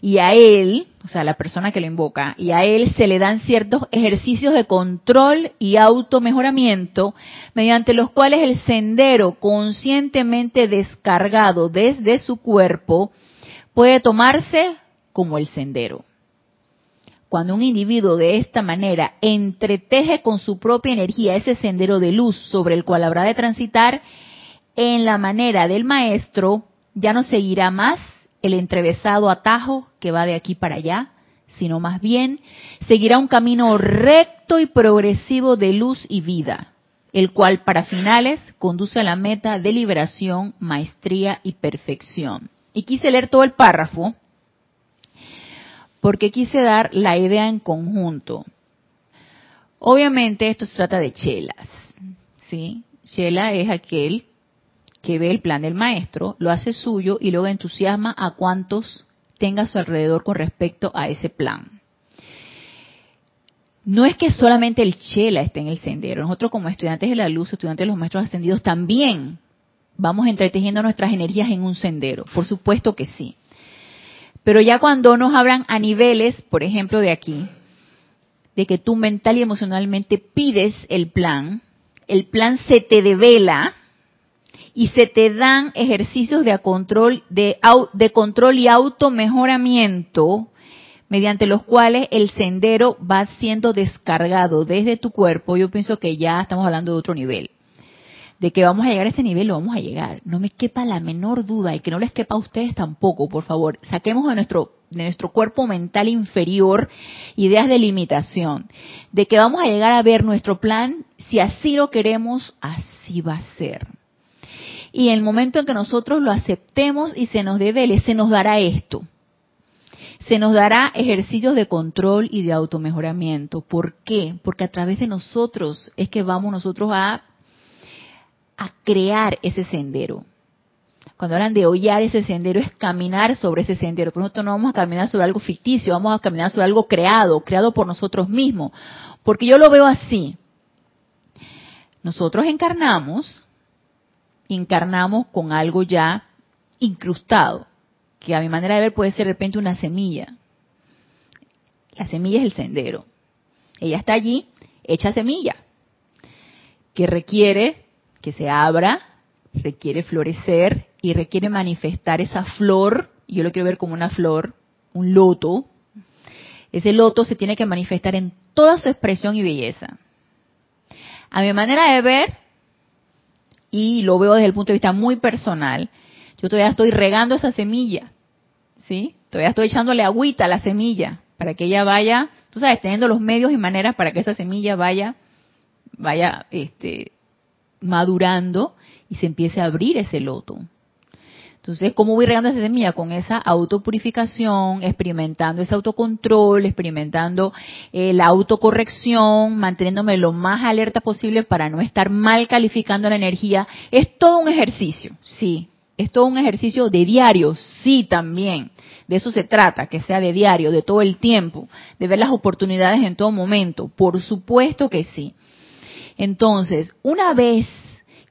Y a él, o sea, la persona que lo invoca, y a él se le dan ciertos ejercicios de control y automejoramiento mediante los cuales el sendero conscientemente descargado desde su cuerpo puede tomarse como el sendero. Cuando un individuo de esta manera entreteje con su propia energía ese sendero de luz sobre el cual habrá de transitar, en la manera del maestro, ya no seguirá más el entrevesado atajo que va de aquí para allá, sino más bien seguirá un camino recto y progresivo de luz y vida, el cual para finales conduce a la meta de liberación, maestría y perfección. Y quise leer todo el párrafo porque quise dar la idea en conjunto. Obviamente esto se trata de chelas, ¿sí? Chela es aquel que ve el plan del maestro, lo hace suyo y luego entusiasma a cuantos tenga a su alrededor con respecto a ese plan. No es que solamente el chela esté en el sendero, nosotros como estudiantes de la luz, estudiantes de los maestros ascendidos, también vamos entretejiendo nuestras energías en un sendero, por supuesto que sí. Pero ya cuando nos hablan a niveles, por ejemplo, de aquí, de que tú mental y emocionalmente pides el plan, el plan se te devela y se te dan ejercicios de control, de, de control y automejoramiento mediante los cuales el sendero va siendo descargado desde tu cuerpo, yo pienso que ya estamos hablando de otro nivel de que vamos a llegar a ese nivel, lo vamos a llegar. No me quepa la menor duda y que no les quepa a ustedes tampoco, por favor. Saquemos de nuestro, de nuestro cuerpo mental inferior ideas de limitación, de que vamos a llegar a ver nuestro plan, si así lo queremos, así va a ser. Y en el momento en que nosotros lo aceptemos y se nos devele, se nos dará esto. Se nos dará ejercicios de control y de automejoramiento. ¿Por qué? Porque a través de nosotros es que vamos nosotros a a crear ese sendero. Cuando hablan de hollar ese sendero es caminar sobre ese sendero. Por nosotros no vamos a caminar sobre algo ficticio, vamos a caminar sobre algo creado, creado por nosotros mismos. Porque yo lo veo así. Nosotros encarnamos, encarnamos con algo ya incrustado, que a mi manera de ver puede ser de repente una semilla. La semilla es el sendero. Ella está allí, hecha semilla, que requiere que se abra, requiere florecer y requiere manifestar esa flor, yo lo quiero ver como una flor, un loto. Ese loto se tiene que manifestar en toda su expresión y belleza. A mi manera de ver, y lo veo desde el punto de vista muy personal, yo todavía estoy regando esa semilla, ¿sí? Todavía estoy echándole agüita a la semilla para que ella vaya, tú sabes, teniendo los medios y maneras para que esa semilla vaya, vaya, este, madurando y se empiece a abrir ese loto. Entonces, ¿cómo voy regando esa semilla? Con esa autopurificación, experimentando ese autocontrol, experimentando eh, la autocorrección, manteniéndome lo más alerta posible para no estar mal calificando la energía. Es todo un ejercicio, sí. Es todo un ejercicio de diario, sí también. De eso se trata, que sea de diario, de todo el tiempo, de ver las oportunidades en todo momento. Por supuesto que sí. Entonces, una vez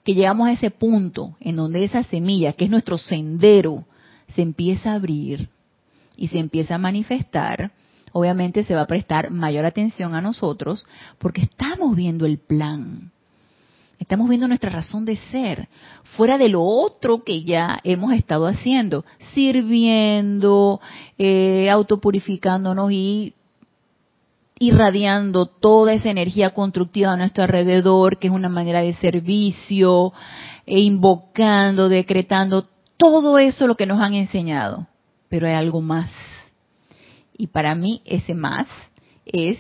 que llegamos a ese punto en donde esa semilla, que es nuestro sendero, se empieza a abrir y se empieza a manifestar, obviamente se va a prestar mayor atención a nosotros porque estamos viendo el plan. Estamos viendo nuestra razón de ser, fuera de lo otro que ya hemos estado haciendo, sirviendo, eh, autopurificándonos y irradiando toda esa energía constructiva a nuestro alrededor, que es una manera de servicio, e invocando, decretando, todo eso lo que nos han enseñado. Pero hay algo más. Y para mí ese más es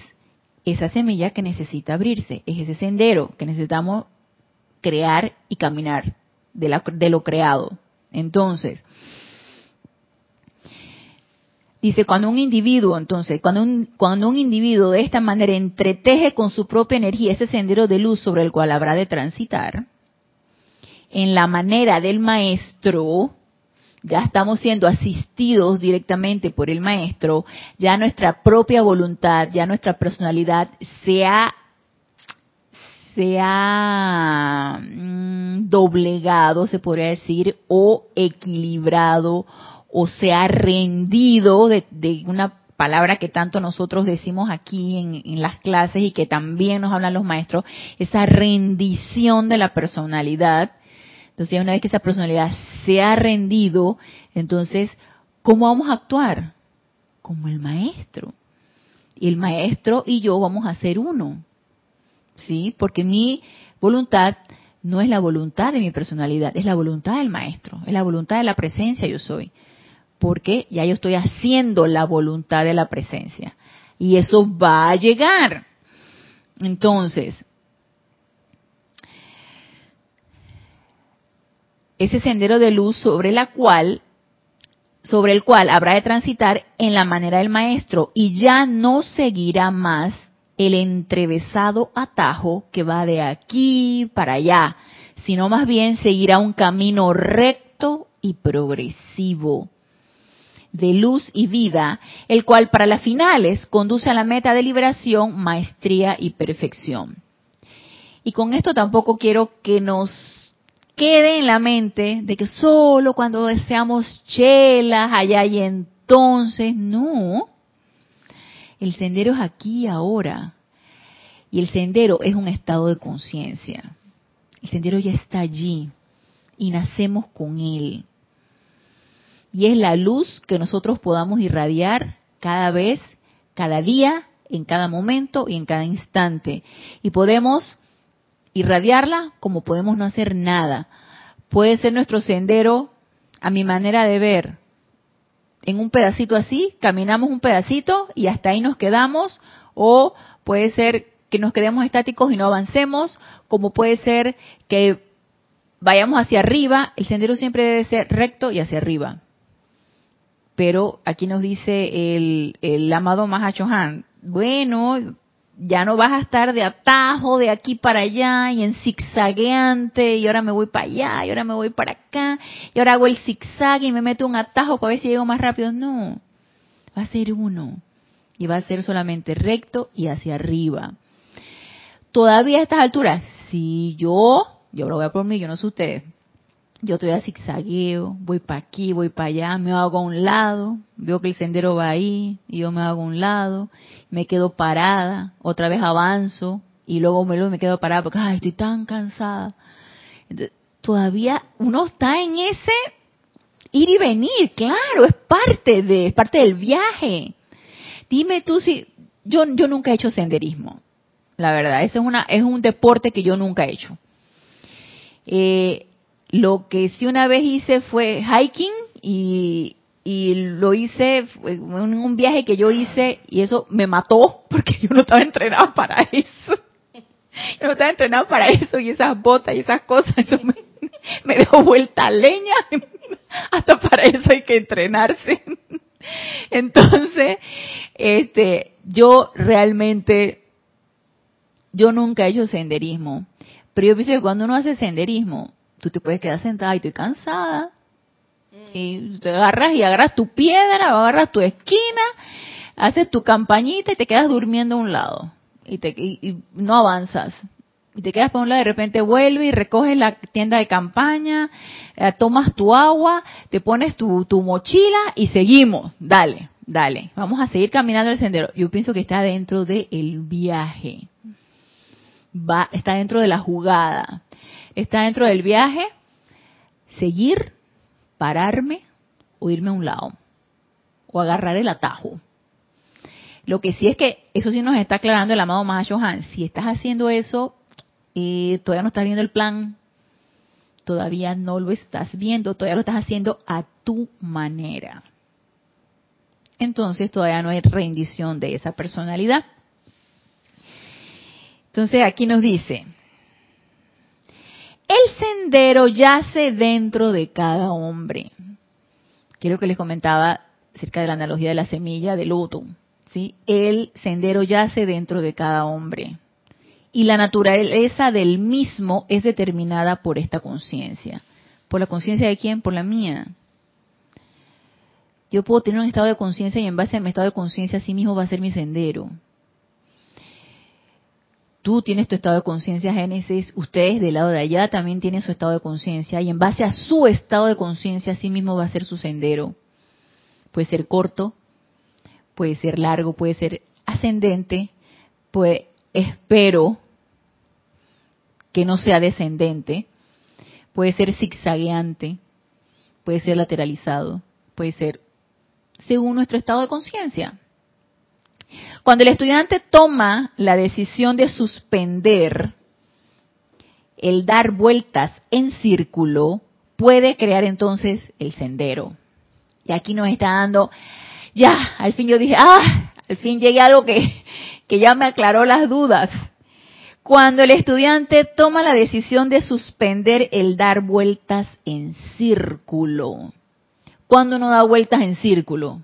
esa semilla que necesita abrirse, es ese sendero que necesitamos crear y caminar de, de lo creado. Entonces, Dice, cuando un individuo, entonces, cuando un, cuando un individuo de esta manera entreteje con su propia energía ese sendero de luz sobre el cual habrá de transitar, en la manera del maestro, ya estamos siendo asistidos directamente por el maestro, ya nuestra propia voluntad, ya nuestra personalidad se ha, se ha mm, doblegado, se podría decir, o equilibrado o se ha rendido de, una palabra que tanto nosotros decimos aquí en, las clases y que también nos hablan los maestros, esa rendición de la personalidad. Entonces, una vez que esa personalidad se ha rendido, entonces, ¿cómo vamos a actuar? Como el maestro. Y el maestro y yo vamos a ser uno. ¿Sí? Porque mi voluntad no es la voluntad de mi personalidad, es la voluntad del maestro, es la voluntad de la presencia yo soy porque ya yo estoy haciendo la voluntad de la presencia. Y eso va a llegar. Entonces, ese sendero de luz sobre la cual sobre el cual habrá de transitar en la manera del maestro y ya no seguirá más el entrevesado atajo que va de aquí para allá, sino más bien seguirá un camino recto y progresivo de luz y vida, el cual para las finales conduce a la meta de liberación, maestría y perfección. Y con esto tampoco quiero que nos quede en la mente de que solo cuando deseamos chelas allá y entonces, no. El sendero es aquí y ahora. Y el sendero es un estado de conciencia. El sendero ya está allí y nacemos con él y es la luz que nosotros podamos irradiar cada vez, cada día, en cada momento y en cada instante. Y podemos irradiarla como podemos no hacer nada. Puede ser nuestro sendero, a mi manera de ver, en un pedacito así, caminamos un pedacito y hasta ahí nos quedamos, o puede ser que nos quedemos estáticos y no avancemos, como puede ser que vayamos hacia arriba, el sendero siempre debe ser recto y hacia arriba pero aquí nos dice el, el amado Mahachohan, bueno, ya no vas a estar de atajo de aquí para allá y en zigzagueante y ahora me voy para allá y ahora me voy para acá y ahora hago el zigzag y me meto un atajo para ver si llego más rápido. No, va a ser uno y va a ser solamente recto y hacia arriba. Todavía a estas alturas, si yo, yo lo voy a por mí, yo no sé ustedes, yo estoy a zigzagueo, voy para aquí, voy para allá, me hago a un lado, veo que el sendero va ahí, y yo me hago a un lado, me quedo parada, otra vez avanzo, y luego me, me quedo parada porque ay, estoy tan cansada. todavía uno está en ese ir y venir, claro, es parte de, es parte del viaje. Dime tú si, yo, yo nunca he hecho senderismo, la verdad, ese es una, es un deporte que yo nunca he hecho. Eh, lo que sí una vez hice fue hiking y, lo hice en un viaje que yo hice y eso me mató porque yo no estaba entrenado para eso. Yo no estaba entrenado para eso y esas botas y esas cosas, eso me, me dejó vuelta leña. Hasta para eso hay que entrenarse. Entonces, este, yo realmente, yo nunca he hecho senderismo, pero yo pienso que cuando uno hace senderismo, tú te puedes quedar sentada y estoy cansada. Mm. Y te agarras y agarras tu piedra, agarras tu esquina, haces tu campañita y te quedas durmiendo a un lado. Y, te, y, no avanzas. Y te quedas por un lado, de repente vuelves y recoges la tienda de campaña, eh, tomas tu agua, te pones tu, tu mochila y seguimos. Dale, dale. Vamos a seguir caminando el sendero. Yo pienso que está dentro del el viaje. Va, está dentro de la jugada está dentro del viaje, seguir, pararme o irme a un lado o agarrar el atajo. Lo que sí es que eso sí nos está aclarando el amado Mahashohan. Si estás haciendo eso, eh, todavía no estás viendo el plan, todavía no lo estás viendo, todavía lo estás haciendo a tu manera. Entonces todavía no hay rendición de esa personalidad. Entonces aquí nos dice, el sendero yace dentro de cada hombre. Quiero que les comentaba acerca de la analogía de la semilla de loto. ¿sí? El sendero yace dentro de cada hombre. Y la naturaleza del mismo es determinada por esta conciencia. ¿Por la conciencia de quién? Por la mía. Yo puedo tener un estado de conciencia y en base a mi estado de conciencia así mismo va a ser mi sendero. Tú tienes tu estado de conciencia, Génesis. Ustedes del lado de allá también tienen su estado de conciencia. Y en base a su estado de conciencia, así mismo va a ser su sendero. Puede ser corto, puede ser largo, puede ser ascendente, pues espero que no sea descendente, puede ser zigzagueante, puede ser lateralizado, puede ser según nuestro estado de conciencia. Cuando el estudiante toma la decisión de suspender el dar vueltas en círculo, puede crear entonces el sendero. Y aquí nos está dando, ya, al fin yo dije, ah, al fin llegué a algo que, que ya me aclaró las dudas. Cuando el estudiante toma la decisión de suspender el dar vueltas en círculo, ¿cuándo no da vueltas en círculo?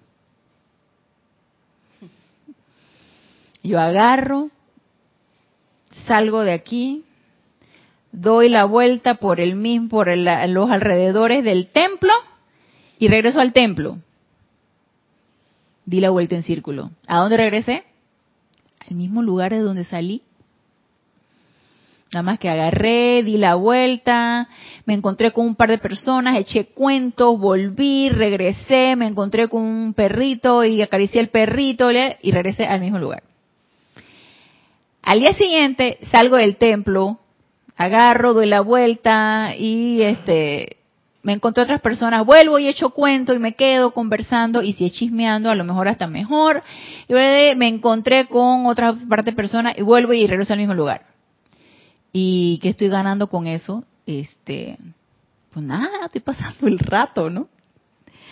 Yo agarro, salgo de aquí, doy la vuelta por el mismo, por los alrededores del templo y regreso al templo. Di la vuelta en círculo. ¿A dónde regresé? Al mismo lugar de donde salí. Nada más que agarré, di la vuelta, me encontré con un par de personas, eché cuentos, volví, regresé, me encontré con un perrito y acaricié el perrito y regresé al mismo lugar. Al día siguiente salgo del templo, agarro, doy la vuelta y este me encontré otras personas, vuelvo y echo cuento y me quedo conversando y si es chismeando a lo mejor hasta mejor. Y me encontré con otra parte de personas y vuelvo y regreso al mismo lugar. ¿Y qué estoy ganando con eso? Este, pues nada, estoy pasando el rato, ¿no?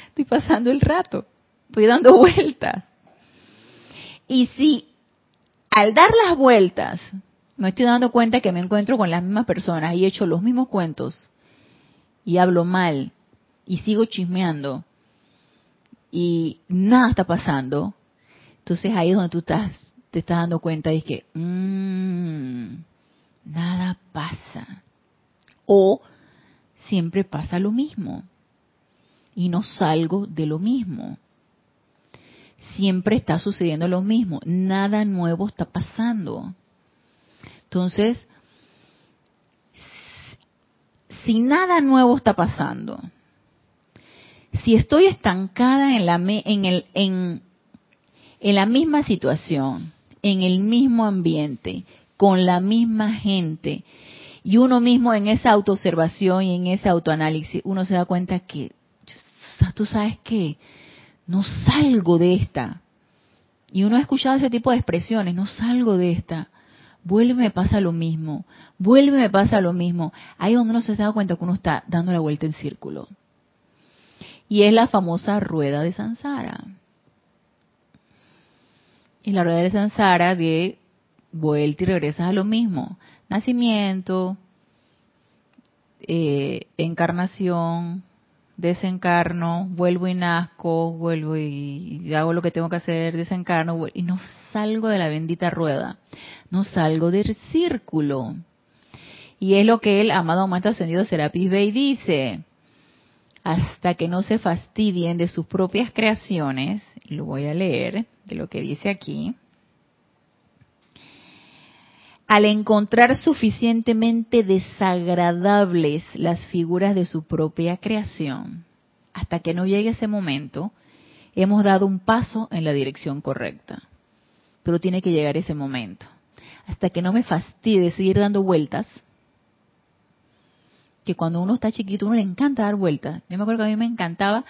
Estoy pasando el rato, estoy dando vueltas. Y si al dar las vueltas, me estoy dando cuenta que me encuentro con las mismas personas y he hecho los mismos cuentos y hablo mal y sigo chismeando y nada está pasando, entonces ahí es donde tú estás, te estás dando cuenta y que mmm, nada pasa. O siempre pasa lo mismo y no salgo de lo mismo siempre está sucediendo lo mismo, nada nuevo está pasando. Entonces, si nada nuevo está pasando, si estoy estancada en la, en, el, en, en la misma situación, en el mismo ambiente, con la misma gente, y uno mismo en esa autoobservación y en ese autoanálisis, uno se da cuenta que, tú sabes que no salgo de esta. Y uno ha escuchado ese tipo de expresiones, no salgo de esta. Vuelve me pasa lo mismo, vuelve me pasa lo mismo. Ahí donde uno se da cuenta que uno está dando la vuelta en círculo. Y es la famosa rueda de Sansara. Y la rueda de Sansara de vuelta y regresas a lo mismo. Nacimiento, eh, encarnación, desencarno, vuelvo y nazco, vuelvo y hago lo que tengo que hacer, desencarno, y no salgo de la bendita rueda, no salgo del círculo. Y es lo que el amado Maestro Ascendido Serapis Bey dice, hasta que no se fastidien de sus propias creaciones, lo voy a leer de lo que dice aquí, al encontrar suficientemente desagradables las figuras de su propia creación, hasta que no llegue ese momento, hemos dado un paso en la dirección correcta. Pero tiene que llegar ese momento. Hasta que no me fastidie seguir dando vueltas, que cuando uno está chiquito uno le encanta dar vueltas. Yo me acuerdo que a mí me encantaba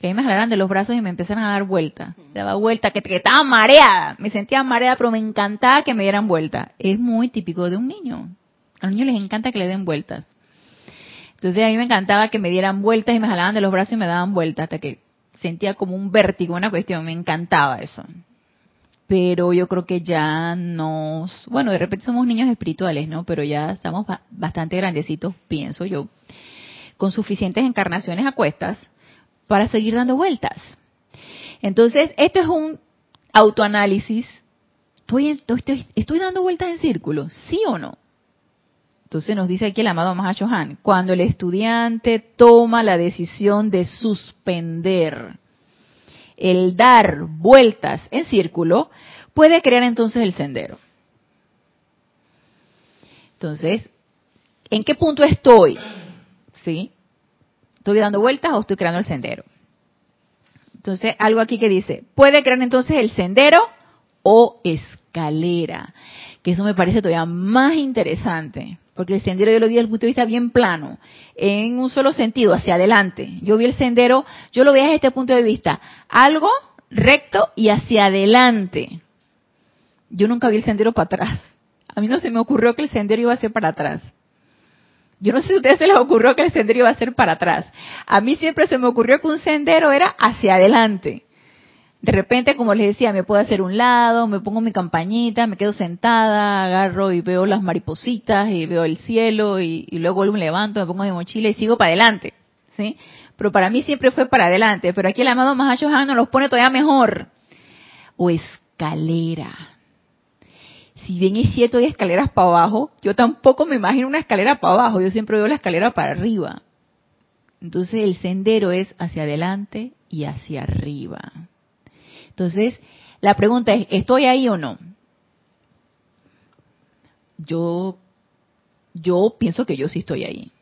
que a mí me jalaran de los brazos y me empezaran a dar vueltas. Daba vueltas, que, que, estaba mareada. Me sentía mareada, pero me encantaba que me dieran vueltas. Es muy típico de un niño. A los niños les encanta que le den vueltas. Entonces a mí me encantaba que me dieran vueltas y me jalaban de los brazos y me daban vueltas hasta que sentía como un vértigo, una cuestión. Me encantaba eso pero yo creo que ya nos, bueno, de repente somos niños espirituales, ¿no? Pero ya estamos bastante grandecitos, pienso yo, con suficientes encarnaciones a cuestas para seguir dando vueltas. Entonces, esto es un autoanálisis. ¿Estoy, estoy, estoy dando vueltas en círculo? ¿Sí o no? Entonces nos dice aquí el amado Mahashohan, cuando el estudiante toma la decisión de suspender el dar vueltas en círculo, puede crear entonces el sendero. Entonces, ¿en qué punto estoy? ¿Sí? ¿Estoy dando vueltas o estoy creando el sendero? Entonces, algo aquí que dice, puede crear entonces el sendero o escalera, que eso me parece todavía más interesante, porque el sendero yo lo vi desde el punto de vista bien plano, en un solo sentido, hacia adelante. Yo vi el sendero, yo lo vi desde este punto de vista, algo recto y hacia adelante. Yo nunca vi el sendero para atrás. A mí no se me ocurrió que el sendero iba a ser para atrás. Yo no sé si a ustedes se les ocurrió que el sendero iba a ser para atrás. A mí siempre se me ocurrió que un sendero era hacia adelante. De repente, como les decía, me puedo hacer un lado, me pongo mi campañita, me quedo sentada, agarro y veo las maripositas y veo el cielo y, luego me levanto, me pongo mi mochila y sigo para adelante, ¿sí? Pero para mí siempre fue para adelante. Pero aquí el amado Mahashohan nos los pone todavía mejor. O escalera. Si bien es cierto hay escaleras para abajo, yo tampoco me imagino una escalera para abajo. Yo siempre veo la escalera para arriba. Entonces el sendero es hacia adelante y hacia arriba. Entonces, la pregunta es, ¿estoy ahí o no? Yo, yo pienso que yo sí estoy ahí.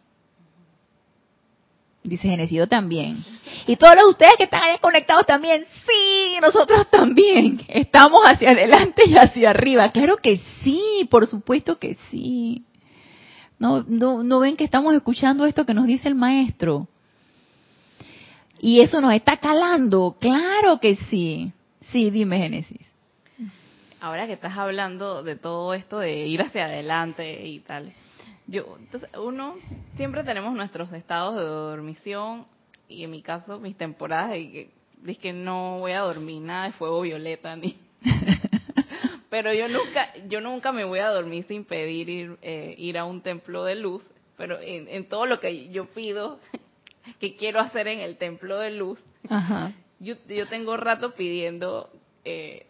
Dice Genesido también. Y todos los ustedes que están ahí conectados también, sí, nosotros también. Estamos hacia adelante y hacia arriba. Claro que sí, por supuesto que sí. No, no, no ven que estamos escuchando esto que nos dice el maestro. Y eso nos está calando. Claro que sí. Sí, dime, Génesis. Ahora que estás hablando de todo esto de ir hacia adelante y tal, yo, entonces, uno, siempre tenemos nuestros estados de dormición y en mi caso mis temporadas de que, que no voy a dormir nada de fuego violeta ni pero yo nunca yo nunca me voy a dormir sin pedir ir, eh, ir a un templo de luz pero en, en, todo lo que yo pido que quiero hacer en el templo de luz Ajá yo, yo tengo rato pidiendo, eh,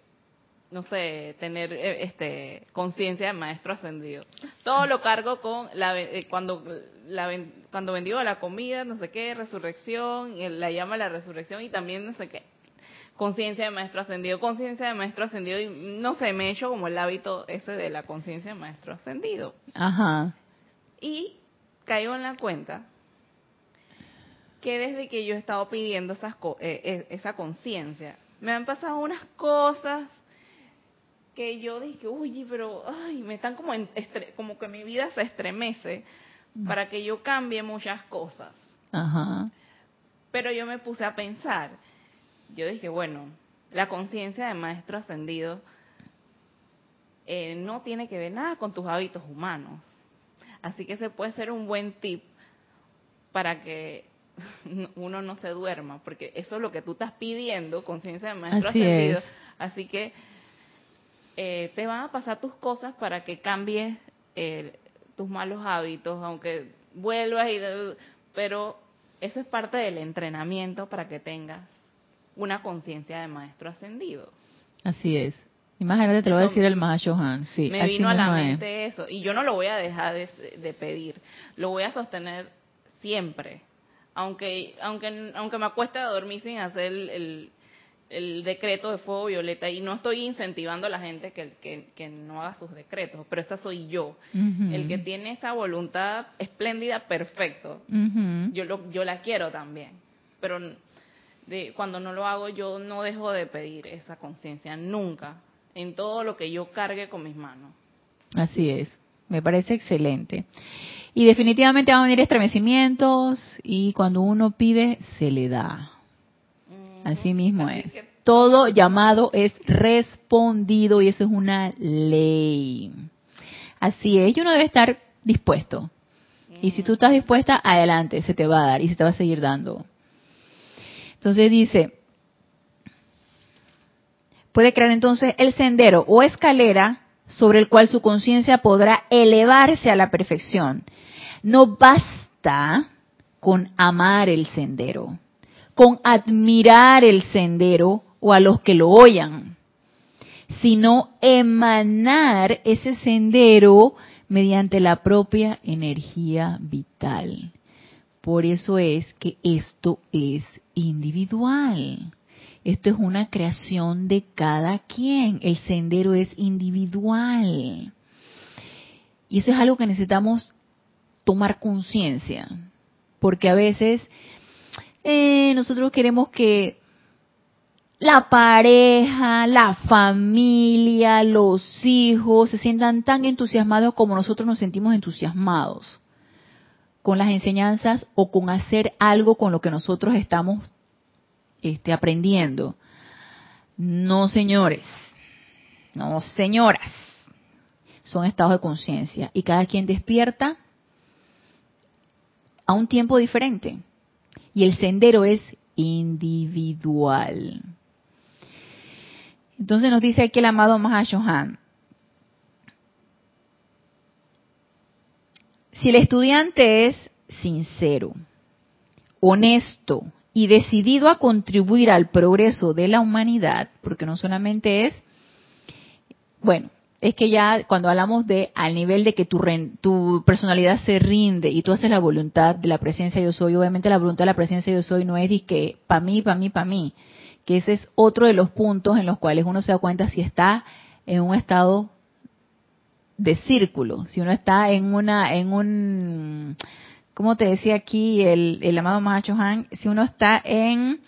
no sé, tener eh, este conciencia de maestro ascendido. Todo lo cargo con la eh, cuando la cuando bendigo la comida, no sé qué, resurrección, la llama la resurrección y también no sé qué conciencia de maestro ascendido, conciencia de maestro ascendido y no sé, me he hecho como el hábito ese de la conciencia de maestro ascendido. Ajá. Y caigo en la cuenta que desde que yo he estado pidiendo esas eh, eh, esa conciencia, me han pasado unas cosas que yo dije, uy, pero ay, me están como, en como que mi vida se estremece para que yo cambie muchas cosas. Ajá. Pero yo me puse a pensar, yo dije, bueno, la conciencia de maestro ascendido eh, no tiene que ver nada con tus hábitos humanos. Así que ese puede ser un buen tip para que uno no se duerma, porque eso es lo que tú estás pidiendo, conciencia de maestro Así ascendido. Así que eh, te van a pasar tus cosas para que cambies eh, tus malos hábitos, aunque vuelvas y... pero eso es parte del entrenamiento para que tengas una conciencia de maestro ascendido. Así es. Imagínate, te lo va a decir el Mahashohan. Sí, me vino a la mente eso. Y yo no lo voy a dejar de pedir. Lo voy a sostener siempre aunque aunque aunque me acueste a dormir sin hacer el, el, decreto de fuego violeta y no estoy incentivando a la gente que, que, no haga sus decretos, pero esa soy yo, el que tiene esa voluntad espléndida, perfecto. Yo lo, yo la quiero también, pero de, cuando no lo hago yo no dejo de pedir esa conciencia nunca en todo lo que yo cargue con mis manos. Así es, me parece excelente. Y definitivamente van a venir estremecimientos y cuando uno pide, se le da. Así mismo es. Todo llamado es respondido y eso es una ley. Así es, y uno debe estar dispuesto. Y si tú estás dispuesta, adelante, se te va a dar y se te va a seguir dando. Entonces dice, puede crear entonces el sendero o escalera sobre el cual su conciencia podrá elevarse a la perfección no basta con amar el sendero, con admirar el sendero o a los que lo oyan, sino emanar ese sendero mediante la propia energía vital. Por eso es que esto es individual. Esto es una creación de cada quien. El sendero es individual. Y eso es algo que necesitamos tomar conciencia. Porque a veces eh, nosotros queremos que la pareja, la familia, los hijos se sientan tan entusiasmados como nosotros nos sentimos entusiasmados con las enseñanzas o con hacer algo con lo que nosotros estamos este, aprendiendo. No, señores, no, señoras, son estados de conciencia y cada quien despierta a un tiempo diferente y el sendero es individual. Entonces nos dice aquí el amado Mahashohan. Si el estudiante es sincero, honesto y decidido a contribuir al progreso de la humanidad, porque no solamente es, bueno, es que ya cuando hablamos de al nivel de que tu, tu personalidad se rinde y tú haces la voluntad de la presencia yo soy, obviamente la voluntad de la presencia yo soy no es de que para mí, para mí, para mí, que ese es otro de los puntos en los cuales uno se da cuenta si está en un estado de círculo, si uno está en una, en un, como te decía aquí el, el amado Mahacho Han, si uno está en,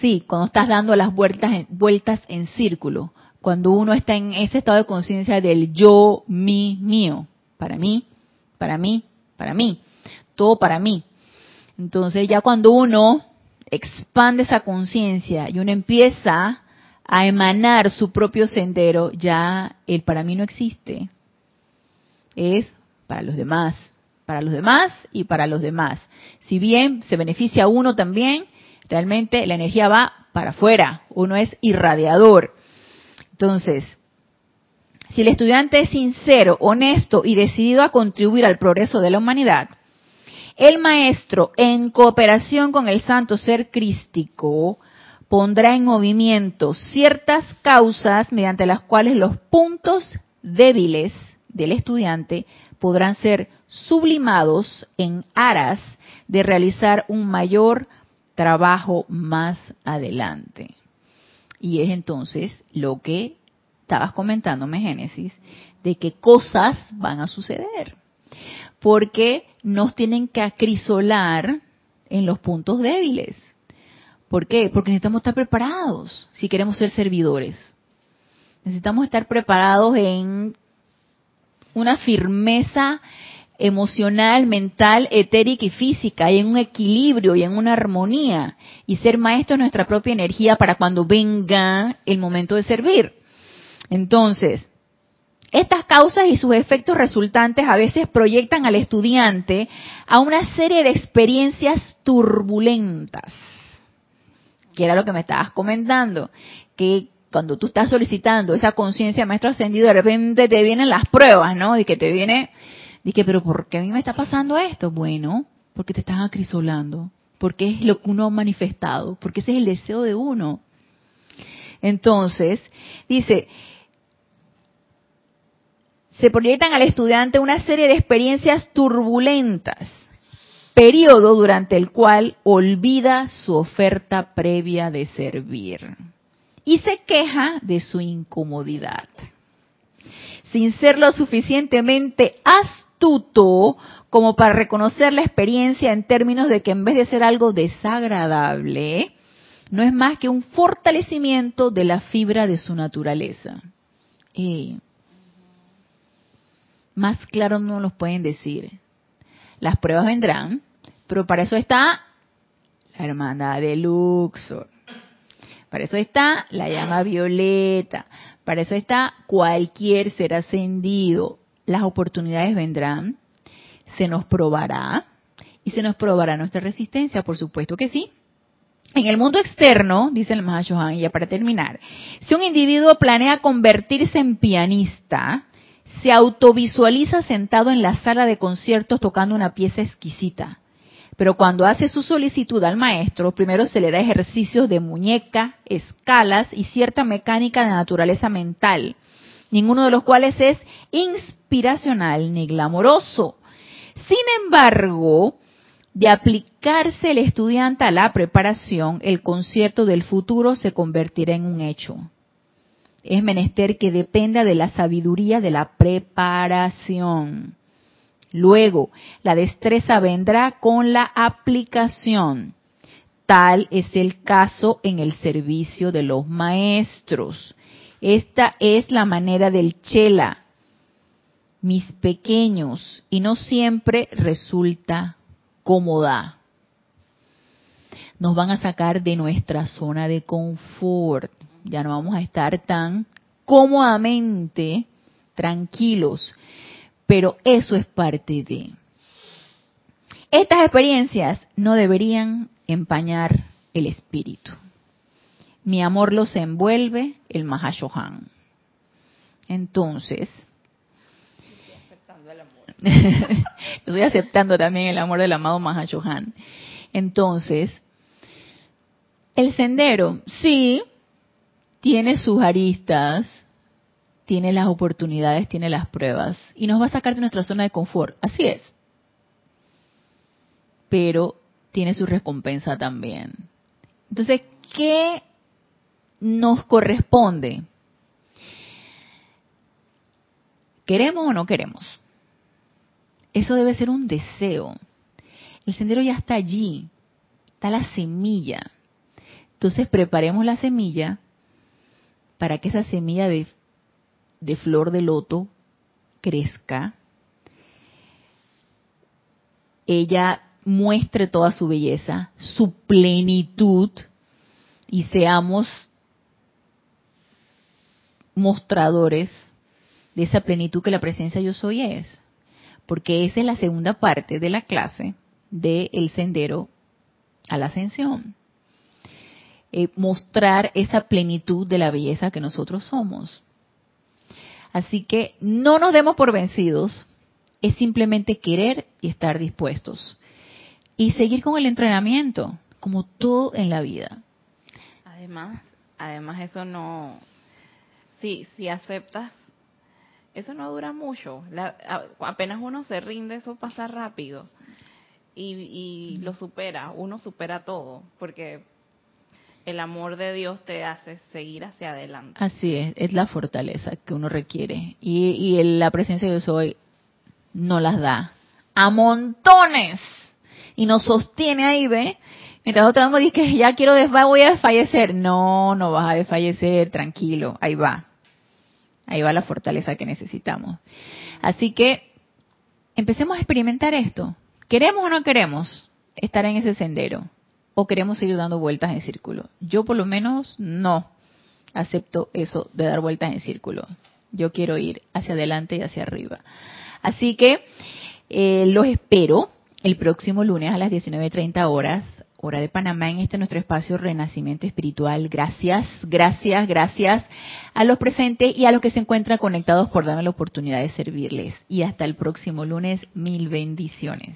sí, cuando estás dando las vueltas, vueltas en círculo, cuando uno está en ese estado de conciencia del yo, mi, mío, para mí, para mí, para mí, todo para mí. Entonces ya cuando uno expande esa conciencia y uno empieza a emanar su propio sendero, ya el para mí no existe. Es para los demás, para los demás y para los demás. Si bien se beneficia a uno también, realmente la energía va para afuera, uno es irradiador. Entonces, si el estudiante es sincero, honesto y decidido a contribuir al progreso de la humanidad, el maestro, en cooperación con el santo ser crístico, pondrá en movimiento ciertas causas mediante las cuales los puntos débiles del estudiante podrán ser sublimados en aras de realizar un mayor trabajo más adelante. Y es entonces lo que estabas comentándome, Génesis, de que cosas van a suceder porque nos tienen que acrisolar en los puntos débiles. ¿Por qué? Porque necesitamos estar preparados si queremos ser servidores. Necesitamos estar preparados en una firmeza emocional, mental, etérica y física, y en un equilibrio y en una armonía, y ser maestros de nuestra propia energía para cuando venga el momento de servir. Entonces, estas causas y sus efectos resultantes a veces proyectan al estudiante a una serie de experiencias turbulentas, que era lo que me estabas comentando, que cuando tú estás solicitando esa conciencia maestro ascendido, de repente te vienen las pruebas, ¿no? Y que te viene, que, pero ¿por qué a mí me está pasando esto? Bueno, porque te estás acrisolando, porque es lo que uno ha manifestado, porque ese es el deseo de uno. Entonces, dice, se proyectan al estudiante una serie de experiencias turbulentas, periodo durante el cual olvida su oferta previa de servir y se queja de su incomodidad. Sin ser lo suficientemente astuto como para reconocer la experiencia en términos de que en vez de ser algo desagradable, no es más que un fortalecimiento de la fibra de su naturaleza. Más claro no los pueden decir. Las pruebas vendrán, pero para eso está la hermandad de Luxor. Para eso está la llama violeta. Para eso está cualquier ser ascendido. Las oportunidades vendrán, se nos probará y se nos probará nuestra resistencia, por supuesto que sí. En el mundo externo, dice el Mahashohan, y ya para terminar, si un individuo planea convertirse en pianista, se autovisualiza sentado en la sala de conciertos tocando una pieza exquisita, Pero cuando hace su solicitud al maestro, primero se le da ejercicios de muñeca, escalas y cierta mecánica de naturaleza mental, ninguno de los cuales es inspiracional ni glamoroso. Sin embargo, de aplicarse el estudiante a la preparación, el concierto del futuro se convertirá en un hecho. Es menester que dependa de la sabiduría de la preparación. Luego, la destreza vendrá con la aplicación. Tal es el caso en el servicio de los maestros. Esta es la manera del chela, mis pequeños, y no siempre resulta cómoda. Nos van a sacar de nuestra zona de confort. Ya no vamos a estar tan cómodamente tranquilos pero eso es parte de. Estas experiencias no deberían empañar el espíritu. Mi amor los envuelve, el Mahashohan. Entonces, estoy aceptando también el amor del amado Mahashohan. Entonces, el sendero, sí, tiene sus aristas, tiene las oportunidades, tiene las pruebas y nos va a sacar de nuestra zona de confort. Así es. Pero tiene su recompensa también. Entonces, ¿qué nos corresponde? ¿Queremos o no queremos? Eso debe ser un deseo. El sendero ya está allí, está la semilla. Entonces preparemos la semilla para que esa semilla de de flor de loto crezca, ella muestre toda su belleza, su plenitud y seamos mostradores de esa plenitud que la presencia yo soy es. Porque esa es la segunda parte de la clase del sendero a la ascensión. Eh, mostrar esa plenitud de la belleza que nosotros somos. Así que no nos demos por vencidos, es simplemente querer y estar dispuestos. Y seguir con el entrenamiento, como todo en la vida. Además, además eso no, si, si aceptas, eso no dura mucho. apenas uno se rinde, eso pasa rápido. Y, y lo supera, uno supera todo, porque el amor de Dios te hace seguir hacia adelante. Así es, es la fortaleza que uno requiere. Y, y la presencia de Dios hoy no las da a montones y nos sostiene ahí, ¿ve? Mientras nosotros estamos que ya quiero voy a desfallecer. No, no vas a desfallecer, tranquilo, ahí va. Ahí va la fortaleza que necesitamos. Así que empecemos a experimentar esto. ¿Queremos o no queremos estar en ese sendero? o queremos seguir dando vueltas en círculo. Yo por lo menos no acepto eso de dar vueltas en círculo. Yo quiero ir hacia adelante y hacia arriba. Así que eh, los espero el próximo lunes a las 19.30 horas, hora de Panamá, en este nuestro espacio Renacimiento Espiritual. Gracias, gracias, gracias a los presentes y a los que se encuentran conectados por darme la oportunidad de servirles. Y hasta el próximo lunes, mil bendiciones.